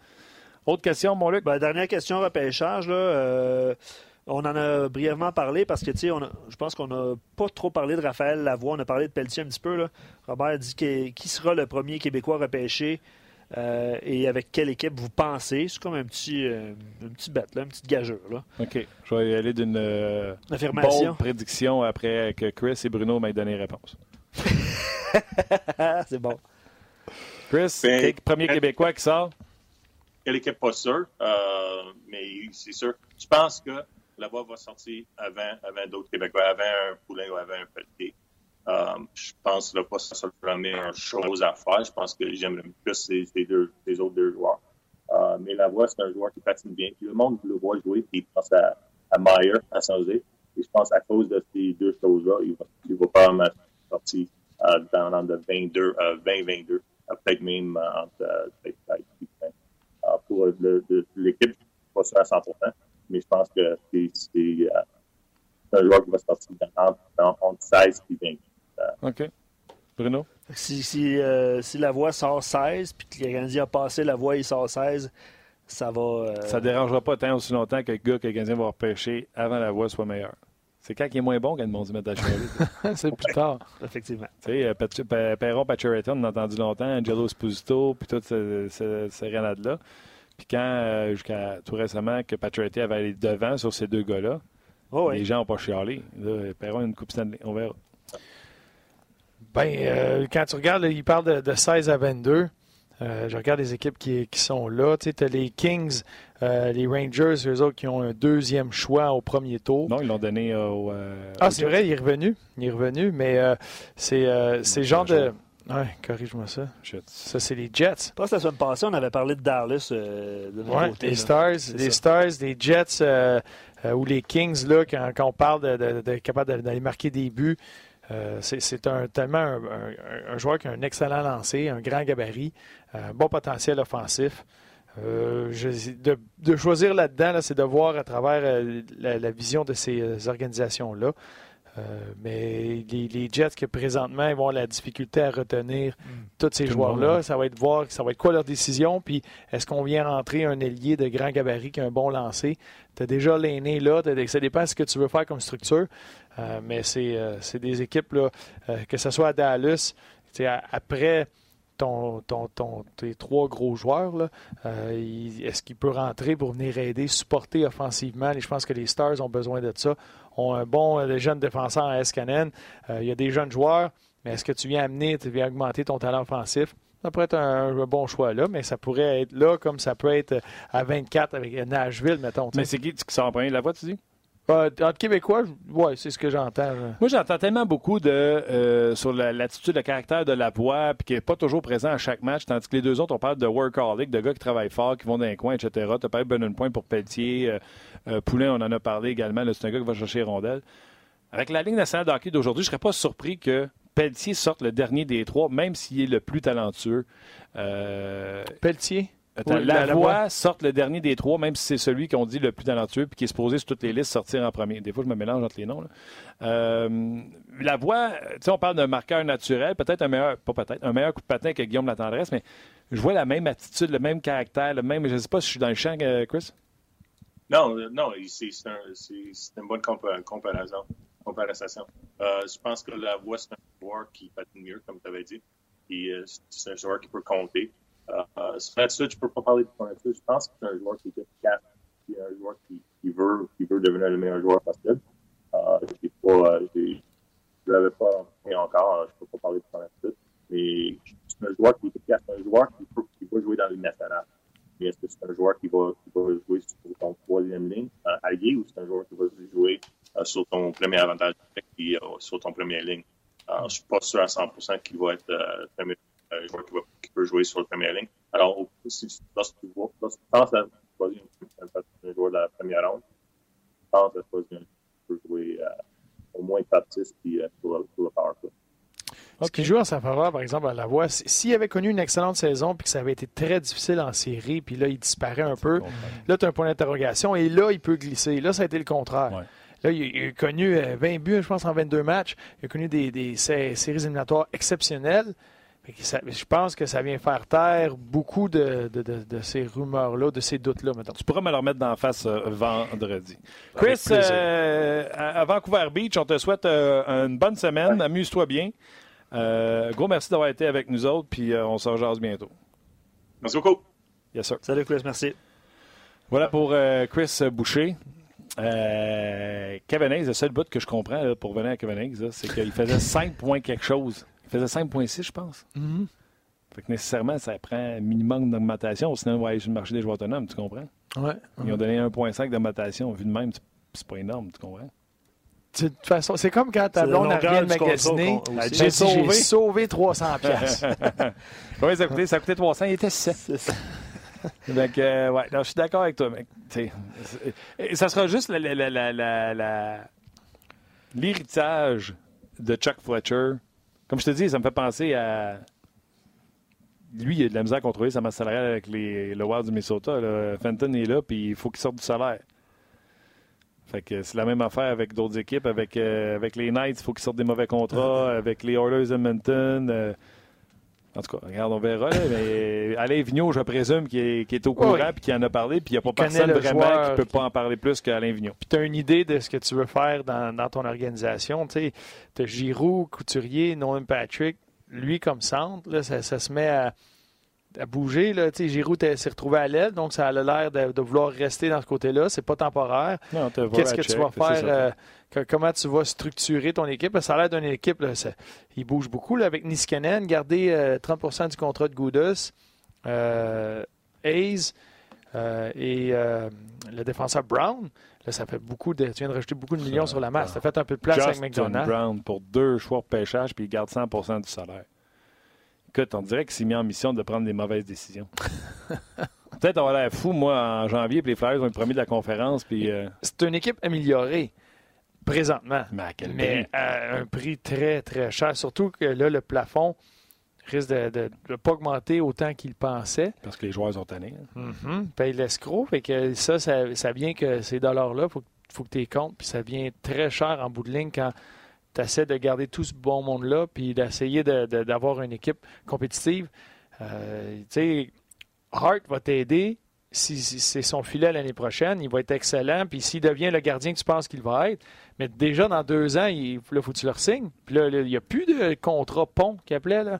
Autre question, mon Luc? Ben, dernière question repêchage. Là, euh, on en a brièvement parlé parce que on je pense qu'on n'a pas trop parlé de Raphaël Lavoie. On a parlé de Pelletier un petit peu. Là. Robert dit qui sera le premier Québécois repêché euh, et avec quelle équipe vous pensez? C'est comme un petit, un petit bête, là, une petite gageure. Là. OK. Je vais y aller d'une bonne prédiction après que Chris et Bruno m'aient donné réponse. c'est bon. Chris, ben, premier Québécois qui sort? Quelle équipe? Pas sûr, euh, mais c'est sûr. Je pense que la voix va sortir avant, avant d'autres Québécois, avant un Poulain ou avant un Pelletier? Euh, je pense que pas ça la première chose à faire. Je pense que j'aimerais plus ces, deux, ces autres deux joueurs. Euh, mais la voix, c'est un joueur qui patine bien. Puis le monde le voit jouer, puis il pense à, à Meyer, à San Et je pense à cause de ces deux choses-là, il va, il va pas sorti euh, dans, dans de 22, 20-22, euh, euh, peut-être même entre pour l'équipe, pas sûr à 100 mais je pense que c'est un joueur qui va sortir dans, entre 16 et 20. OK. Bruno? Si, si, si, la voix sort 16, puis que le a passé la voix, il sort 16, ça va. Ça ne dérangera pas tant aussi longtemps que le gars que le Canadien va repêcher avant la voix soit meilleur. C'est quand il est moins bon le monde met à chialer. c'est plus tard. Effectivement. Tu sais, Perron, Pacioretty, on a entendu longtemps, Angelo Esposito, puis toutes ces, ces, ces là Puis quand, euh, jusqu'à tout récemment, que Pacioretty avait allé devant sur ces deux gars-là, oh les gens n'ont pas chialé. Là, Perron a une coupe Stanley. On verra. Ben, euh, quand tu regardes, il parle de, de 16 à 22. Euh, je regarde les équipes qui, qui sont là. Tu as les Kings, euh, les Rangers, eux autres qui ont un deuxième choix au premier tour. Non, ils l'ont donné au. ah, c'est vrai, il est revenu. Il est revenu, mais euh, c'est le genre de. Ouais, corrige-moi ça. Ça, c'est les Jets. Pas la semaine passée, on avait parlé de Dallas. de ouais, les Stars, les Stars, les Jets ou les Kings, là, quand, quand on parle de, de, capable d'aller marquer des buts. Euh, c'est un, tellement un, joueur qui a un excellent lancer, un grand gabarit, un bon potentiel offensif. Euh, de, choisir là-dedans, c'est de voir à travers euh, la, vision de ces organisations-là. mais les, Jets que présentement ils vont avoir la difficulté à retenir mm. tous ces joueurs-là, ça va être voir ça va être quoi leur décision, puis est-ce qu'on vient rentrer un ailier de grand gabarit qui a un bon lancer? Tu as déjà l'aîné là, ça dépend de ce que tu veux faire comme structure. Euh, mais euh, c'est des équipes, là, euh, que ce soit à Dallas, après ton, ton, tes trois gros joueurs, est-ce qu'il peut rentrer pour venir aider, supporter offensivement? Et je pense que les Stars ont besoin de ça. Ont un bon jeune défenseur à Escanen. il y a des jeunes joueurs, mais est-ce que tu viens amener, tu viens augmenter ton talent offensif? Ça pourrait être un, bon choix là, mais ça pourrait être là comme ça peut être à 24 avec Nashville, mettons. Mais c'est qui qui sort en premier la voix, tu dis? Euh, en québécois, oui, c'est ce que j'entends. Moi, j'entends tellement beaucoup de euh, sur l'attitude, le caractère de la voix, puis qui n'est pas toujours présent à chaque match, tandis que les deux autres, on parle de workaholic, de gars qui travaillent fort, qui vont dans les coins, etc. Tu as parlé de un point pour Pelletier. Euh, Poulain, on en a parlé également. C'est un gars qui va chercher rondelles. Avec la ligne nationale de hockey d'aujourd'hui, je ne serais pas surpris que Pelletier sorte le dernier des trois, même s'il est le plus talentueux. Pelletier? La, voix sorte le dernier des trois, même si c'est celui qu'on dit le plus talentueux puis qui est supposé sur toutes les listes sortir en premier. Des fois, je me mélange entre les noms. Euh, la voix, tu sais, on parle d'un marqueur naturel, peut-être un meilleur, pas peut-être, un meilleur coup de patin que Guillaume Latendresse, mais je vois la même attitude, le même caractère, le même. Je ne sais pas si je suis dans le champ, euh, Chris. Non, non, c'est un, une bonne comparaison. comparaison. Euh, je pense que la voix, c'est un joueur qui patine mieux, comme tu avais dit. Euh, c'est un joueur qui peut compter. Euh, ça, je peux pas parler de son attitude. Je pense que c'est un joueur qui est efficace. C'est un joueur qui, qui, veut, qui devenir le meilleur joueur possible. Euh, je ne l'avais pas encore, je ne peux pas parler de son attitude. Mais c'est un joueur qui est efficace. Un joueur qui, peut, qui va jouer dans le nationale. Mais est-ce que c'est un joueur qui va, qui va jouer sur ton troisième ligne euh, allié ou c'est un joueur qui va jouer euh, sur ton premier avantage et euh, sur ton première ligne? je ne suis pas sûr à 100% qu'il va être euh, un joueur qui, va, qui, peut jouer sur la première ligne. Alors, si, lorsque tu penses à choisir un joueur de la première ronde, je pense à choisir un qui peut jouer au moins top 6 puis sur, le, sur le power play. Ce qui joue en sa faveur, par exemple, à la voix, s'il avait connu une excellente saison puis que ça avait été très difficile en série, puis là, il disparaît un peu, là, tu as un point d'interrogation et là, il peut glisser. Là, ça a été le contraire. Là, il a connu 20 euh, buts, je pense, en 22 matchs. Il a connu des, des séries éliminatoires exceptionnelles. Je pense que ça vient faire taire beaucoup de, de, de, ces rumeurs-là, de ces doutes-là, maintenant. Tu pourras me le remettre d'en face euh, vendredi. Chris, euh, à Vancouver Beach, on te souhaite une bonne semaine. Amuse-toi bien. Euh, gros merci d'avoir été avec nous autres, puis euh, on se rejase bientôt. Merci beaucoup. Yes, sir. Salut, Chris, merci. Voilà pour euh, Chris Boucher. Euh, Kevin Hayes, le seul but que je comprends pour venir à Kevin Hayes, c'est qu'il faisait 5 points quelque chose. Il faisait 5,6, je pense. Mm-hmm. Fait que nécessairement, ça prend un minimum d'augmentation, sinon on va aller sur le marché des joueurs autonomes, tu comprends? Ouais. Ils ont donné 1,5 d'augmentation. Vu de même, c'est pas énorme, tu comprends? de toute façon, c'est comme quand ta blonde rien de magasiner. J'ai sauvé. sauvé 300 pièces. oui, ça coûtait, ça coûtait 300, il était 7. Donc, euh, ouais, je suis d'accord avec toi, mec. ça sera juste l'héritage de Chuck Fletcher. Comme je te dis, ça me fait penser à. Lui, il a de la misère à contrôler sa masse salariale avec les, le Wild du Minnesota. Fenton est là, puis il faut qu'il sorte du salaire. Fait que c'est la même affaire avec d'autres équipes. Avec, euh, avec les Knights, il faut qu'ils sortent des mauvais contrats. avec les Oilers Edmonton. Euh, en tout cas, regarde, on verra. mais Alain Vigneault, je présume, qui est, qui est au courant et qui en a parlé. Puis il n'y a pas personne vraiment qui ne peut pas en parler plus qu'Alain Vigneault. Puis tu as une idée de ce que tu veux faire dans, dans ton organisation. Tu as Giroux, Couturier, Nolan Patrick. Lui, comme centre, là, ça, ça se met à à bouger. Là. Giroud s'est retrouvé à l'aile, donc ça a l'air de, vouloir rester dans ce côté-là. C'est pas temporaire. Qu'est-ce que tu vas faire? Euh, comment tu vas structurer ton équipe? Ça a l'air d'une équipe, là, il bouge beaucoup là, avec Niskanen. Garder 30% euh, du contrat de Goudas, euh, Hayes et le défenseur Brown. Là, ça fait beaucoup de. Tu viens de rajouter beaucoup de millions sur la masse. Ça fait un peu de place avec McDonald's. Brown pour deux choix de pêchage, puis il garde 100% du salaire. Écoute, on dirait qu'il s'est mis en mission de prendre des mauvaises décisions. Peut-être on va l'air fou, moi, en janvier, puis les Flyers ont le premier de la conférence. Puis, euh, C'est une équipe améliorée présentement. Mais à quel mais à un prix très, très cher. Surtout que là, le plafond risque de ne pas augmenter autant qu'il pensait. Parce que les joueurs sont tannés. Hein. Mm-hmm. Paye l'escroc. Fait que ça, ça, vient que ces dollars-là, il faut, faut, que tu les comptes. Puis ça vient très cher en bout de ligne quand tu essaies de garder tout ce bon monde-là, puis d'essayer d'avoir une équipe compétitive. Euh, tu sais, Hart va t'aider. Si, c'est son filet l'année prochaine, il va être excellent. Puis s'il devient le gardien que tu penses qu'il va être, mais déjà dans deux ans, il faut que tu le signes. Puis là, il n'y a plus de contrat pont qu'il appelait. Là.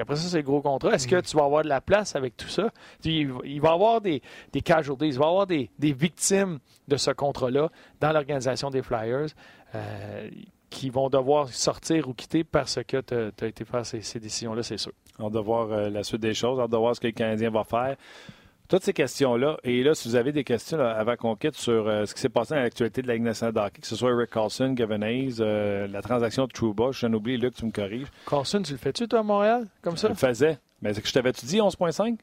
après ça, c'est le gros contrat. Est-ce que mm. tu vas avoir de la place avec tout ça? Il, va y avoir des, des casualties, il va y avoir des, victimes de ce contrat-là dans l'organisation des Flyers. Euh, qui vont devoir sortir ou quitter parce que tu as, été faire ces, décisions-là, c'est sûr. On va voir euh, la suite des choses, on va voir ce que le Canadien va faire. Toutes ces questions-là, et là, si vous avez des questions avant qu'on quitte sur euh, ce qui s'est passé dans l'actualité de la Ligue nationale de que ce soit Eric Carlson, Gavin Hayes, euh, la transaction de Trouba, je n'oublie, oublié, Luc, tu me corriges. Carlson, tu le fais-tu, toi, à Montréal, comme ça? Je le faisais. Mais est-ce que je t'avais-tu dit 11,5?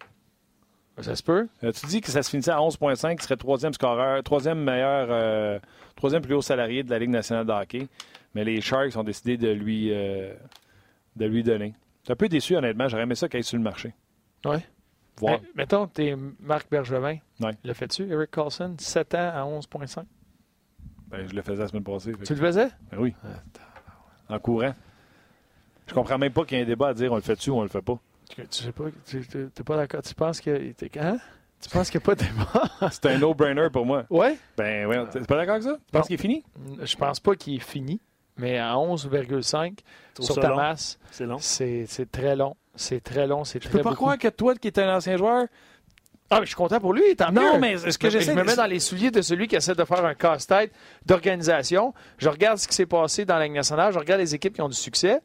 Ça se peut. tu dis que ça se finissait à 11,5, qui serait troisième scoreur, troisième meilleur, troisième plus haut salarié de la Ligue nationale de hockey? Mais les Sharks ont décidé de lui, euh, de lui donner. C'est un peu déçu, honnêtement. J'aurais aimé ça qu'il aille sur le marché. Oui. Voir. mettons, tu es Marc Bergevin. Oui. Le fais-tu, Eric Carlson, 7 ans à 11,5? Ben, je le faisais la semaine passée. Tu le faisais? Ben oui. Ah, en courant. Je comprends même pas qu'il y ait un débat à dire on le fait-tu ou on le fait pas. Tu sais pas, tu n'es pas d'accord. Tu penses que. Hein? Tu penses qu'il n'y a pas de débat? C'est un no-brainer pour moi. Oui? Ben, ouais, t'es pas d'accord avec ça? Tu penses qu'il est fini? Je pense pas qu'il est fini, mais à 11,5 Trouve sur ta long. masse, C'est long. c'est c'est très long. C'est très long, c'est Je très peux pas beaucoup. croire que toi, qui es un ancien joueur, Ah, mais je suis content pour lui, tant Non, mieux. mais ce que je, j'essaie je me mets dans les souliers de celui qui essaie de faire un casse-tête d'organisation. Je regarde ce qui s'est passé dans la Ligue nationale, je regarde les équipes qui ont du succès.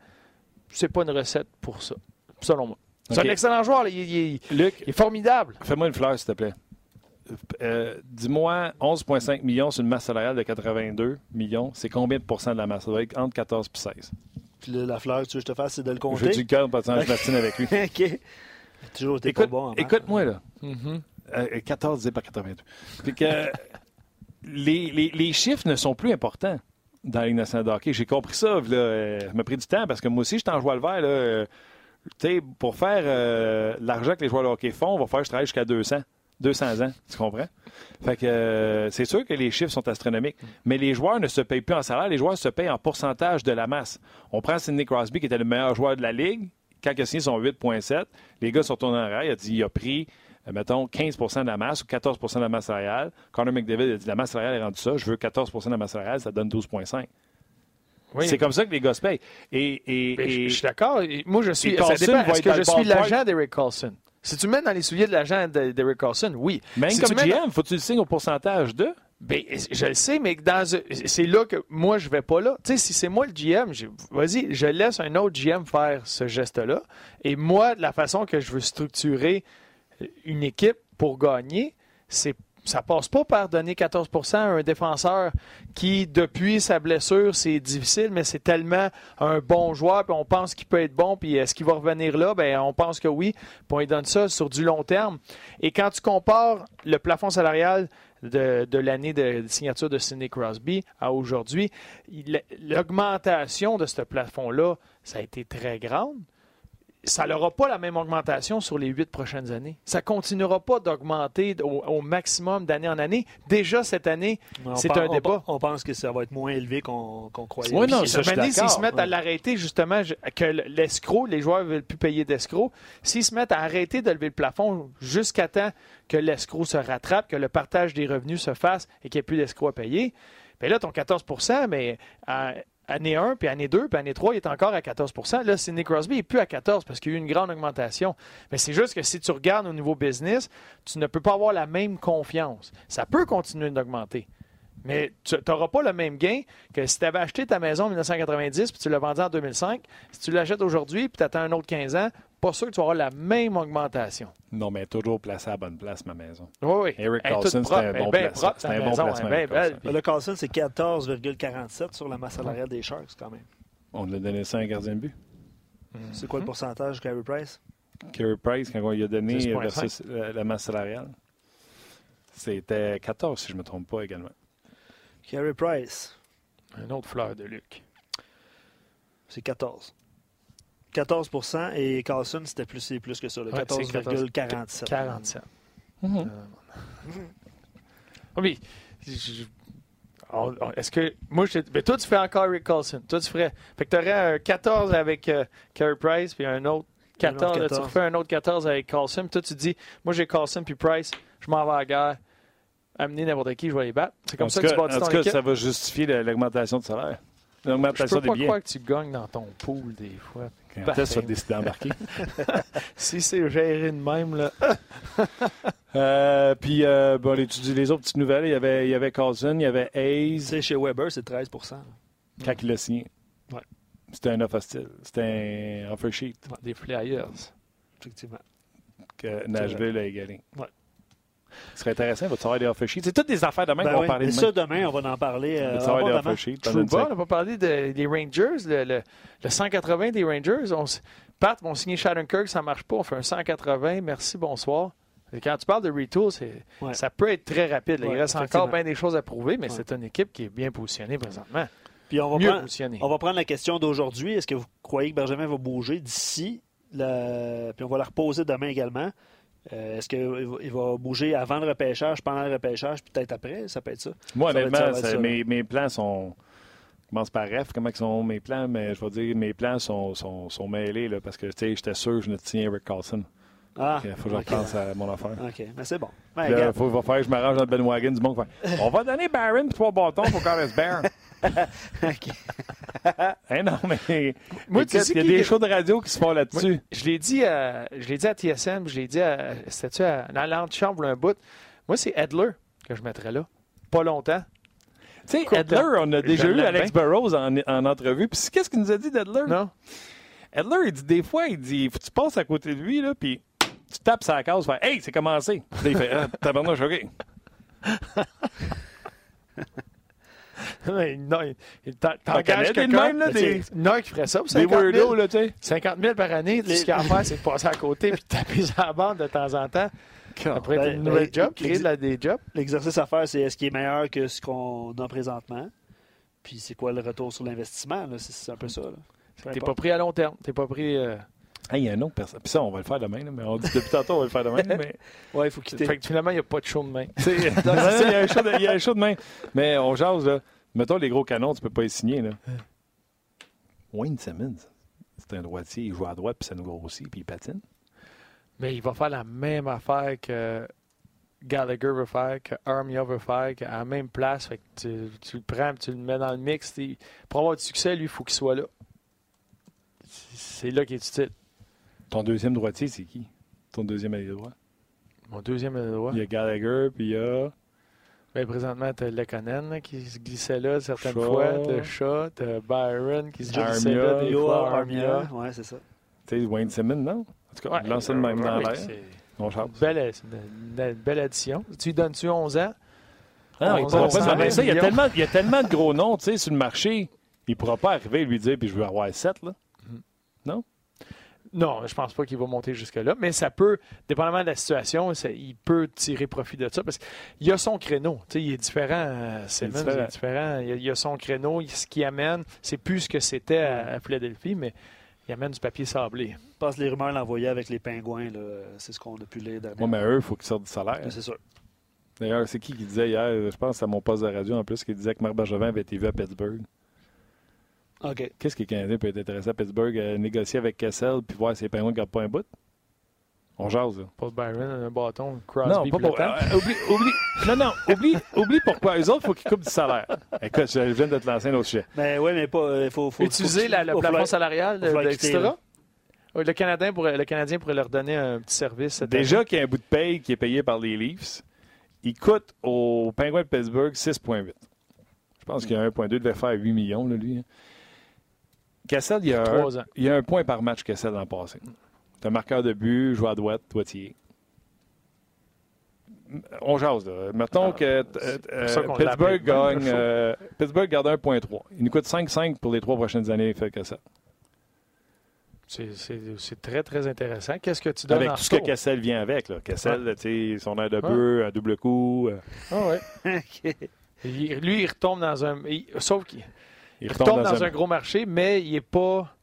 C'est pas une recette pour ça, selon moi. C'est un excellent joueur, là. il, il- il Luc, est formidable. fais-moi une fleur, s'il te plaît. Euh, Dis-moi, 11,5 millions sur une masse salariale de 82 millions, c'est combien de pourcents de la masse? Ça doit être entre 14 et 16. Puis là, la fleur que tu veux que je te fasse, c'est de le Je compter? veux du cœur parce que je m'astine avec lui. OK. Toujours, t'es pas Écoute, bon. en maths, écoute-moi, là. Mhm. Euh, 14 divisé par 82. Fait que, euh, les, les- les chiffres ne sont plus importants dans la Ligue nationale de hockey. J'ai compris ça. Là, euh, ça m'a pris du temps parce que moi aussi, je t'en joue le vert. Là, euh, tu sais, pour faire euh, l'argent que les joueurs de hockey font, on va faire que je travaille jusqu'à 200. 200 ans, tu comprends? Fait que euh, c'est sûr que les chiffres sont astronomiques, mais les joueurs ne se payent plus en salaire, les joueurs se payent en pourcentage de la masse. On prend Sidney Crosby, qui était le meilleur joueur de la Ligue, quand il a signé son 8,7, les gars sont tournés en arrière, il a dit il a pris, euh, mettons, 15% de la masse ou 14% de la masse salariale. Connor McDavid a dit la masse salariale est rendue ça, je veux 14% de la masse salariale, ça donne 12,5. Oui. C'est comme ça que les gars se payent. Et, je, suis d'accord. Moi, je suis. Ça dépend. Est-ce que je suis l'agent d'Eric Carlson? Si tu me mets dans les souliers de l'agent de- d'Eric Carlson, oui. même Si comme tu mets dans- GM, faut que tu le signes au pourcentage de? Ben, je le sais, mais dans c'est là que moi, je vais pas là. Tu sais, si c'est moi le GM, vas-y, je laisse un autre GM faire ce geste-là. Et moi, la façon que je veux structurer une équipe pour gagner, c'est ça passe pas par donner 14% à un défenseur qui, depuis sa blessure, c'est difficile, mais c'est tellement un bon joueur, puis on pense qu'il peut être bon, puis est-ce qu'il va revenir là? Ben, on pense que oui, puis on lui donne ça sur du long terme. Et quand tu compares le plafond salarial de, l'année de, de signature de Sidney Crosby à aujourd'hui, l'augmentation de ce plafond-là, ça a été très grande. Ça n'aura pas la même augmentation sur les huit prochaines années. Ça continuera pas d'augmenter au, au maximum d'année en année. Déjà cette année, c'est un on- débat. On, pense que ça va être moins élevé qu'on croyait. Ouais, non, ça, s'ils se mettent à l'arrêter, justement, que l'escroc, les joueurs ne veulent plus payer d'escroc, s'ils se mettent à arrêter de lever le plafond jusqu'à temps que l'escroc se rattrape, que le partage des revenus se fasse et qu'il n'y ait plus d'escroc à payer, bien là, ton 14% mais à année 1, puis année 2, puis année 3, il est encore à 14% Là, Sidney Crosby n'est plus à 14 parce qu'il y a eu une grande augmentation. Mais c'est juste que si tu regardes au niveau business, tu ne peux pas avoir la même confiance. Ça peut continuer d'augmenter. Mais tu n'auras pas le même gain que si tu avais acheté ta maison en 1990 puis tu l'as vendue en 2005. Si tu l'achètes aujourd'hui puis tu attends un autre 15 ans, pas sûr que tu vas avoir la même augmentation. Non, mais toujours placé à la bonne place, ma maison. Oui, oui. Eric Elle est Carlson, toute c'était un bon placement. ta un bon placement. Le Carlson, c'est 14,47 sur la masse salariale des Sharks, quand même. On a donné ça à un gardien de but. C'est Mhm. quoi le pourcentage, Carey Price? Carey Price, quand on lui a donné 10,5. versus la, la masse salariale, c'était 14, si je ne me trompe pas également. Carey Price, Un autre fleur de Luc. c'est 14. 14% et Carlson, c'était plus, plus que ça, le Ouais, c'est 14,47. 47. Mhm. Euh, oui. je- je- on- on- Est-ce que. Moi, je, mais toi, tu fais encore Rick Carlson. Toi, tu ferais. Fait que tu aurais un 14 avec euh, Carey Price, puis un autre 14. Un autre là, tu 14. refais un autre 14 avec Carlson. Puis toi, tu dis, moi, j'ai Carlson puis Price. Je m'en vais à la guerre. Amener n'importe qui, je vais les battre. C'est comme en ça que tu bâtis en ton tout cas, équipe. ça va justifier la- l'augmentation de salaire. Je L'augmentation peux des pas billets. croire que tu gagnes dans ton pool des fois. Quand est-ce que tu vas décider d'embarquer? Si c'est géré de même, là. Euh, puis, euh, bon, les, les autres petites nouvelles, il y avait, il y avait Carlson, il y avait Tu Hayes sais, chez Weber, c'est 13% quand il l'a signé. Ouais. C'était un offre hostile. C'était un offer sheet Des Flyers. effectivement. que Nashville a égalé. Ouais. Ce serait intéressant, va te savoir des offer sheets. C'est toutes des affaires demain Ben qu'on va oui, parler mais de ça, demain, on va en parler. Euh, des pendant une Trouba, on n'a pas parlé de- des Rangers, le, le- le 180 des Rangers. On, Pat, vont signer Shattenkirk, ça ne marche pas. On fait un 180, merci, bonsoir. Et quand tu parles de retool, Ouais. ça peut être très rapide. Il reste encore bien des choses à prouver, mais Ouais. c'est une équipe qui est bien positionnée présentement. Puis on va, Mieux prendre, positionnée. on va prendre la question d'aujourd'hui. Est-ce que vous croyez que Benjamin va bouger d'ici? la- Puis on va la reposer demain également? Euh, Est-ce qu'il va, il bouger avant le repêchage, pendant le repêchage, puis peut-être après? Ça peut être ça. Moi, Ça honnêtement, ça ça- mes, mes plans sont. Je commence par F, comment ils sont mes plans, mais je vais dire mes plans sont, sont, sont mêlés là, parce que tu sais, j'étais sûr que je de signer Rick Carlson. Ah, Il faut que je ok. repense à mon affaire. OK, mais c'est bon. Regarde. faut, va falloir que je m'arrange dans le Ben Wagon du monde. faire, On va donner Barron trois bâtons pour Carlos Bear. OK. hein, non, mais. Moi, tu sais il y a qui- des shows de radio qui se font là-dessus. Je l'ai dit, à- je l'ai dit à TSM, je l'ai dit à, c'était-tu à- dans l'antichambre un bout. Moi, c'est Edler que je mettrais là. Pas longtemps. Tu sais, Edler, on a déjà eu Alex bien. Burrows en, en entrevue. Puis qu'est-ce qu'il nous a dit d'Edler? Non? Edler, il dit des fois, il dit, faut que tu passes à côté de lui, là, puis tu tapes sa case, tu fais Hey, c'est commencé. Il fait Ah, tabarnouche, OK. non, t'en- connais des même, là, des- Non, qui ferait ça pour Des 50 000. weirdos, là, tu sais. 50 000 par année, ce qu'il y a à faire, c'est de passer à côté puis de taper sur la bande de temps en temps. Après, Ben, une nouvelle ben, job, créer de la- des jobs. L'exercice à faire, c'est est-ce qu'il est meilleur que ce qu'on a présentement? Puis c'est quoi le retour sur l'investissement? C'est un peu ça. T'es pas pris à long terme. T'es pas pris. euh, Hey, il y a un autre personne. Puis ça, on va le faire demain, là, mais on dit depuis tantôt, on va le faire demain. mais Ouais, il faut quitter. Fait que finalement, il n'y a pas de show de main. Tu sais, non, c'est ça, il y a un show de- il y a un show de main. Mais on jase, là. Mettons les gros canons, tu peux pas les signer, là. Wayne Simmons, c'est un droitier, il joue à droite, puis ça nous grossit, puis il patine. Mais il va faire la même affaire que Gallagher veut faire, que Armia veut faire, qu'à la même place. Fait que tu, tu le prends, tu le mets dans le mix. Pour avoir du succès, lui, il faut qu'il soit là. C'est là qu'il est utile. Ton deuxième droitier, c'est qui? Ton deuxième allié droit? Mon deuxième est droit. Il y a Gallagher, puis il y a... Ben, présentement, tu as Lekonen là, qui se glissait là certaines Shaw. fois. Tu Shaw, tu Byron qui se glissait Armia. là des Yo, fois. Armia. Armia. Ouais, c'est ça. Tu sais, Wayne Simmons, non? En tout cas, Ouais, lance ça de même dans l'air. belle, une- une belle addition. Tu lui donnes-tu 11 ans? Ah, il On pourra pas demander ça. Il y, a tellement, il y a tellement de gros noms, tu sais, sur le marché. Il pourra pas arriver et lui dire, puis je veux avoir 7, là. Non, je pense pas qu'il va monter jusque-là, mais ça peut, dépendamment de la situation, ça- il peut tirer profit de ça parce qu'il a son créneau. Tu sais, il est différent, Simmons, il différent. est différent. Il a, il a son créneau, ce qu'il amène, c'est plus ce que c'était à, à Philadelphie, mais il amène du papier sablé. Je pense que les rumeurs l'envoyaient avec les pingouins. C'est ce qu'on a pu lire dernièrement. Moi, mais eux, il faut qu'ils sortent du salaire. C'est sûr. D'ailleurs, c'est qui qui disait hier, je pense à mon poste de radio en plus, qui disait que Marc Bergevin avait été vu à Pittsburgh. OK. Qu'est-ce que les Canadiens peut être intéressé à Pittsburgh à négocier avec Kessel puis voir si les Penguins ne gardent pas un bout? On jase, là. Paul Byron, un bâton, Crosby, Non, pas pour. euh, oublie, oublie, non, non, oublie, oublie pourquoi. Eux autres, il faut qu'ils coupent du salaire. Écoute, je viens de te lancer un autre sujet. Mais oui, mais pas. Il faut, faut, Utiliser faut- la- le plafond salarial d'extra. Le Canadien, pourrait, le Canadien pourrait leur donner un petit service. Déjà qu'il y a un bout de paye qui est payé par les Leafs, il coûte aux Penguins de Pittsburgh 6,8. Je pense qu'il y a 1,2, il devait faire 8 millions, là, lui. hein. Kessel, il y, a un, Trois ans. il y a un point par match, Kessel, l'an passé. C'est un marqueur de but, joue à droite, droitier. On jase, là. Mettons Ah, que euh, Pittsburgh gagne. euh, Pittsburgh garde 1,3. Il nous coûte 5,5 pour les trois prochaines années, fait Kessel. C'est- très, très intéressant. Qu'est-ce que tu donnes Avec en tout ce que? Kessel vient avec. Là. Sais, son air de peu, un double coup. euh, Ah ouais. Il- lui, il retombe dans un. il- sauf qu'il il il retombe retombe dans, dans, un... gros marché, mais il est pas.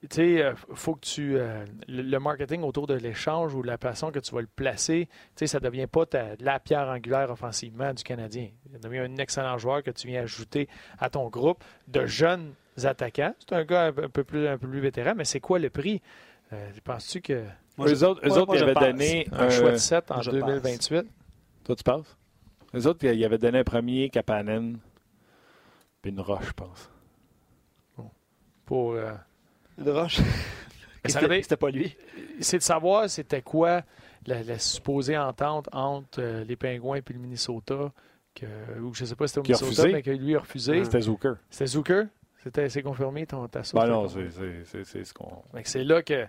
Tu sais, euh, faut que tu. euh, le, marketing autour de l'échange ou la façon que tu vas le placer, tu sais, ça devient pas ta- la pierre angulaire offensivement du Canadien. Ça devient un excellent joueur que tu viens ajouter à ton groupe de jeunes attaquants. C'est un gars un peu plus, un peu plus vétéran, mais c'est quoi le prix? Euh, Penses-tu que Moi, eux je- autres, eux autres moi, ils avaient pense. donné un un choix de 7 en je 2028? Toi, tu penses? Eux autres, ils avaient donné un premier Kapanen, puis une roche, je pense. Pour, euh, De roche? C'était pas lui. c'est de savoir c'était quoi la, la supposée entente entre euh, les Pingouins et le Minnesota, que, ou je sais pas si c'était au Minnesota, refusé. mais que lui a refusé. C'était Zucker. C'était Zucker? C'était, c'est confirmé ton, ta source? Ben non, c'est c'est- c'est- c'est ce qu'on. C'est là que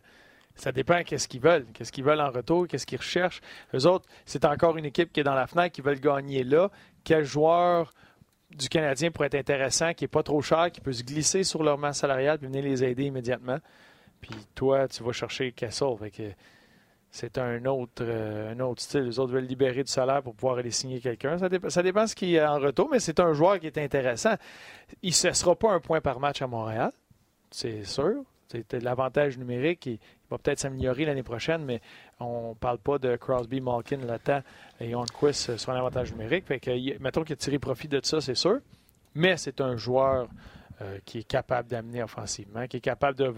ça dépend qu'est-ce qu'ils veulent. Qu'est-ce qu'ils veulent en retour, qu'est-ce qu'ils recherchent. Eux autres, c'est encore une équipe qui est dans la fenêtre, qui veulent gagner là. Quel joueur du Canadien pourrait être intéressant, qui n'est pas trop cher, qui peut se glisser sur leur masse salariale puis venir les aider immédiatement. Puis toi, tu vas chercher Kessel. C'est un autre, euh, un autre style. Les autres veulent libérer du salaire pour pouvoir aller signer quelqu'un. Ça, dépend, ça dépend ce qu'il y a en retour, mais c'est un joueur qui est intéressant. Il ne sera pas un point par match à Montréal, c'est sûr. C'est l'avantage numérique. Va peut-être s'améliorer l'année prochaine, mais on ne parle pas de Crosby, Malkin, Latam et Hornquist sur un avantage numérique. Fait que, mettons qu'il a tiré profit de ça, c'est sûr. Mais c'est un joueur euh, qui est capable d'amener offensivement, qui est capable de,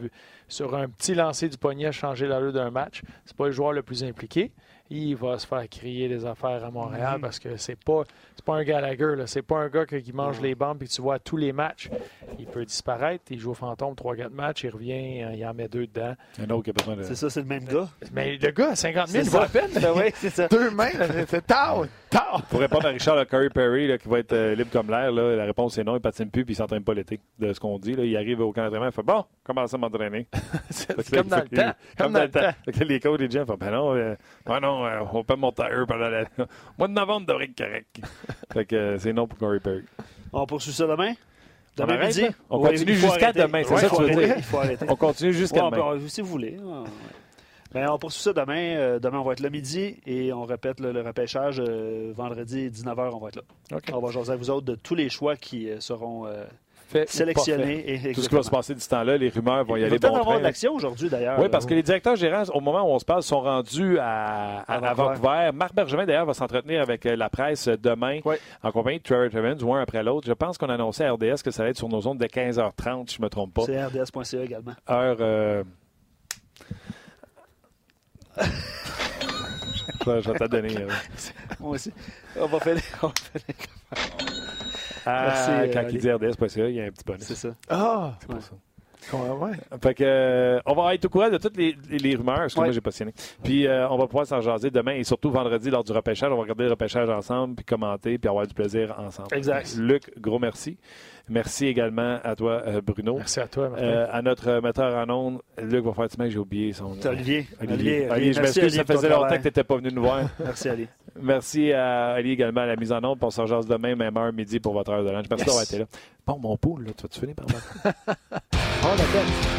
sur un petit lancer du poignet, changer l'allure d'un match. C'est pas le joueur le plus impliqué. Il va se faire crier des affaires à Montréal Mhm. parce que c'est pas c'est pas un Gallagher, là. c'est pas un gars que- qui mange les bandes et que tu vois à tous les matchs. Il peut disparaître, il joue au fantôme 3-4 matchs, il revient, euh, il en met deux dedans. Un autre qui a besoin de. C'est ça, c'est le même gars? Mais le gars à 50 000, C'est il va ça. à peine. Ben oui, ça. Deux mains, c'est tard, tard. Pour répondre à Richard, là, Curry Perry, là, qui va être euh, libre comme l'air, là, la réponse est non, il patine plus puis il s'entraîne pas l'été. De ce qu'on dit, là, il arrive au camp d'entraînement, il fait bon, commence à m'entraîner. C'est que là, comme dans le temps. Comme dans le temps. Les coachs, les gens font ben non, euh, ouais, non, euh, on peut monter à eux pendant la. Mois de novembre devrait être correct. fait que euh, c'est non pour Curry Perry. On poursuit ça demain? On Demain arrête, midi? On Ouais, continue jusqu'à demain, c'est Ouais, ça que tu veux arrêter, dire? Il faut arrêter. On continue jusqu'à Ouais, demain. on peut- si vous voulez. Ouais. Ben, on poursuit ça demain. Euh, demain, on va être là midi et on répète le, le repêchage euh, vendredi 19h. On va être là. On va jaser avec vous autres de tous les choix qui euh, seront Fait ou pas sélectionnés. Et, Tout ce qui va se passer du temps-là, les rumeurs vont y Il va aller peut-être bon avoir de l'action aujourd'hui, d'ailleurs. Oui, parce que les directeurs gérants, au moment où on se parle, sont rendus à, à, Vancouver. Vancouver. Marc Bergevin, d'ailleurs, va s'entretenir avec euh, la presse demain Oui. en compagnie de Trevor Evans, ou un après l'autre. Je pense qu'on a annoncé à RDS que ça allait être sur nos ondes dès 15h30, si je ne me trompe pas. C'est rds.ca également. Heure. euh, je vais te donner. euh, Moi aussi. On va faire. on va faire- à- Merci, euh, quand il dit RDS.ca, il y a un petit bonus. C'est ça. Ah! C'est pour ça. Comment, ouais. Fait que, euh, on va être au courant de toutes les, les- les rumeurs. Excuse-moi, Ouais. j'ai pas signé. Puis, euh, on va pouvoir s'en jaser demain et surtout vendredi lors du repêchage. On va regarder le repêchage ensemble, puis commenter, puis avoir du plaisir ensemble. Exact. Luc, gros merci. Merci également à toi, euh, Bruno. Merci à toi, Martin. Euh, à notre metteur en ondes, Luc va faire du j'ai oublié son nom. Olivier. Olivier. Olivier, Olivier, je m'excuse, ça faisait longtemps travail. que tu n'étais pas venu nous voir. Merci, Ali. Merci à Ali également à la mise en onde. puis On s'en jase demain, même heure, midi pour votre heure de lunch. Merci Yes. d'avoir été là. Bon, mon poule, là, tu vas-tu finir par moi? oh, la.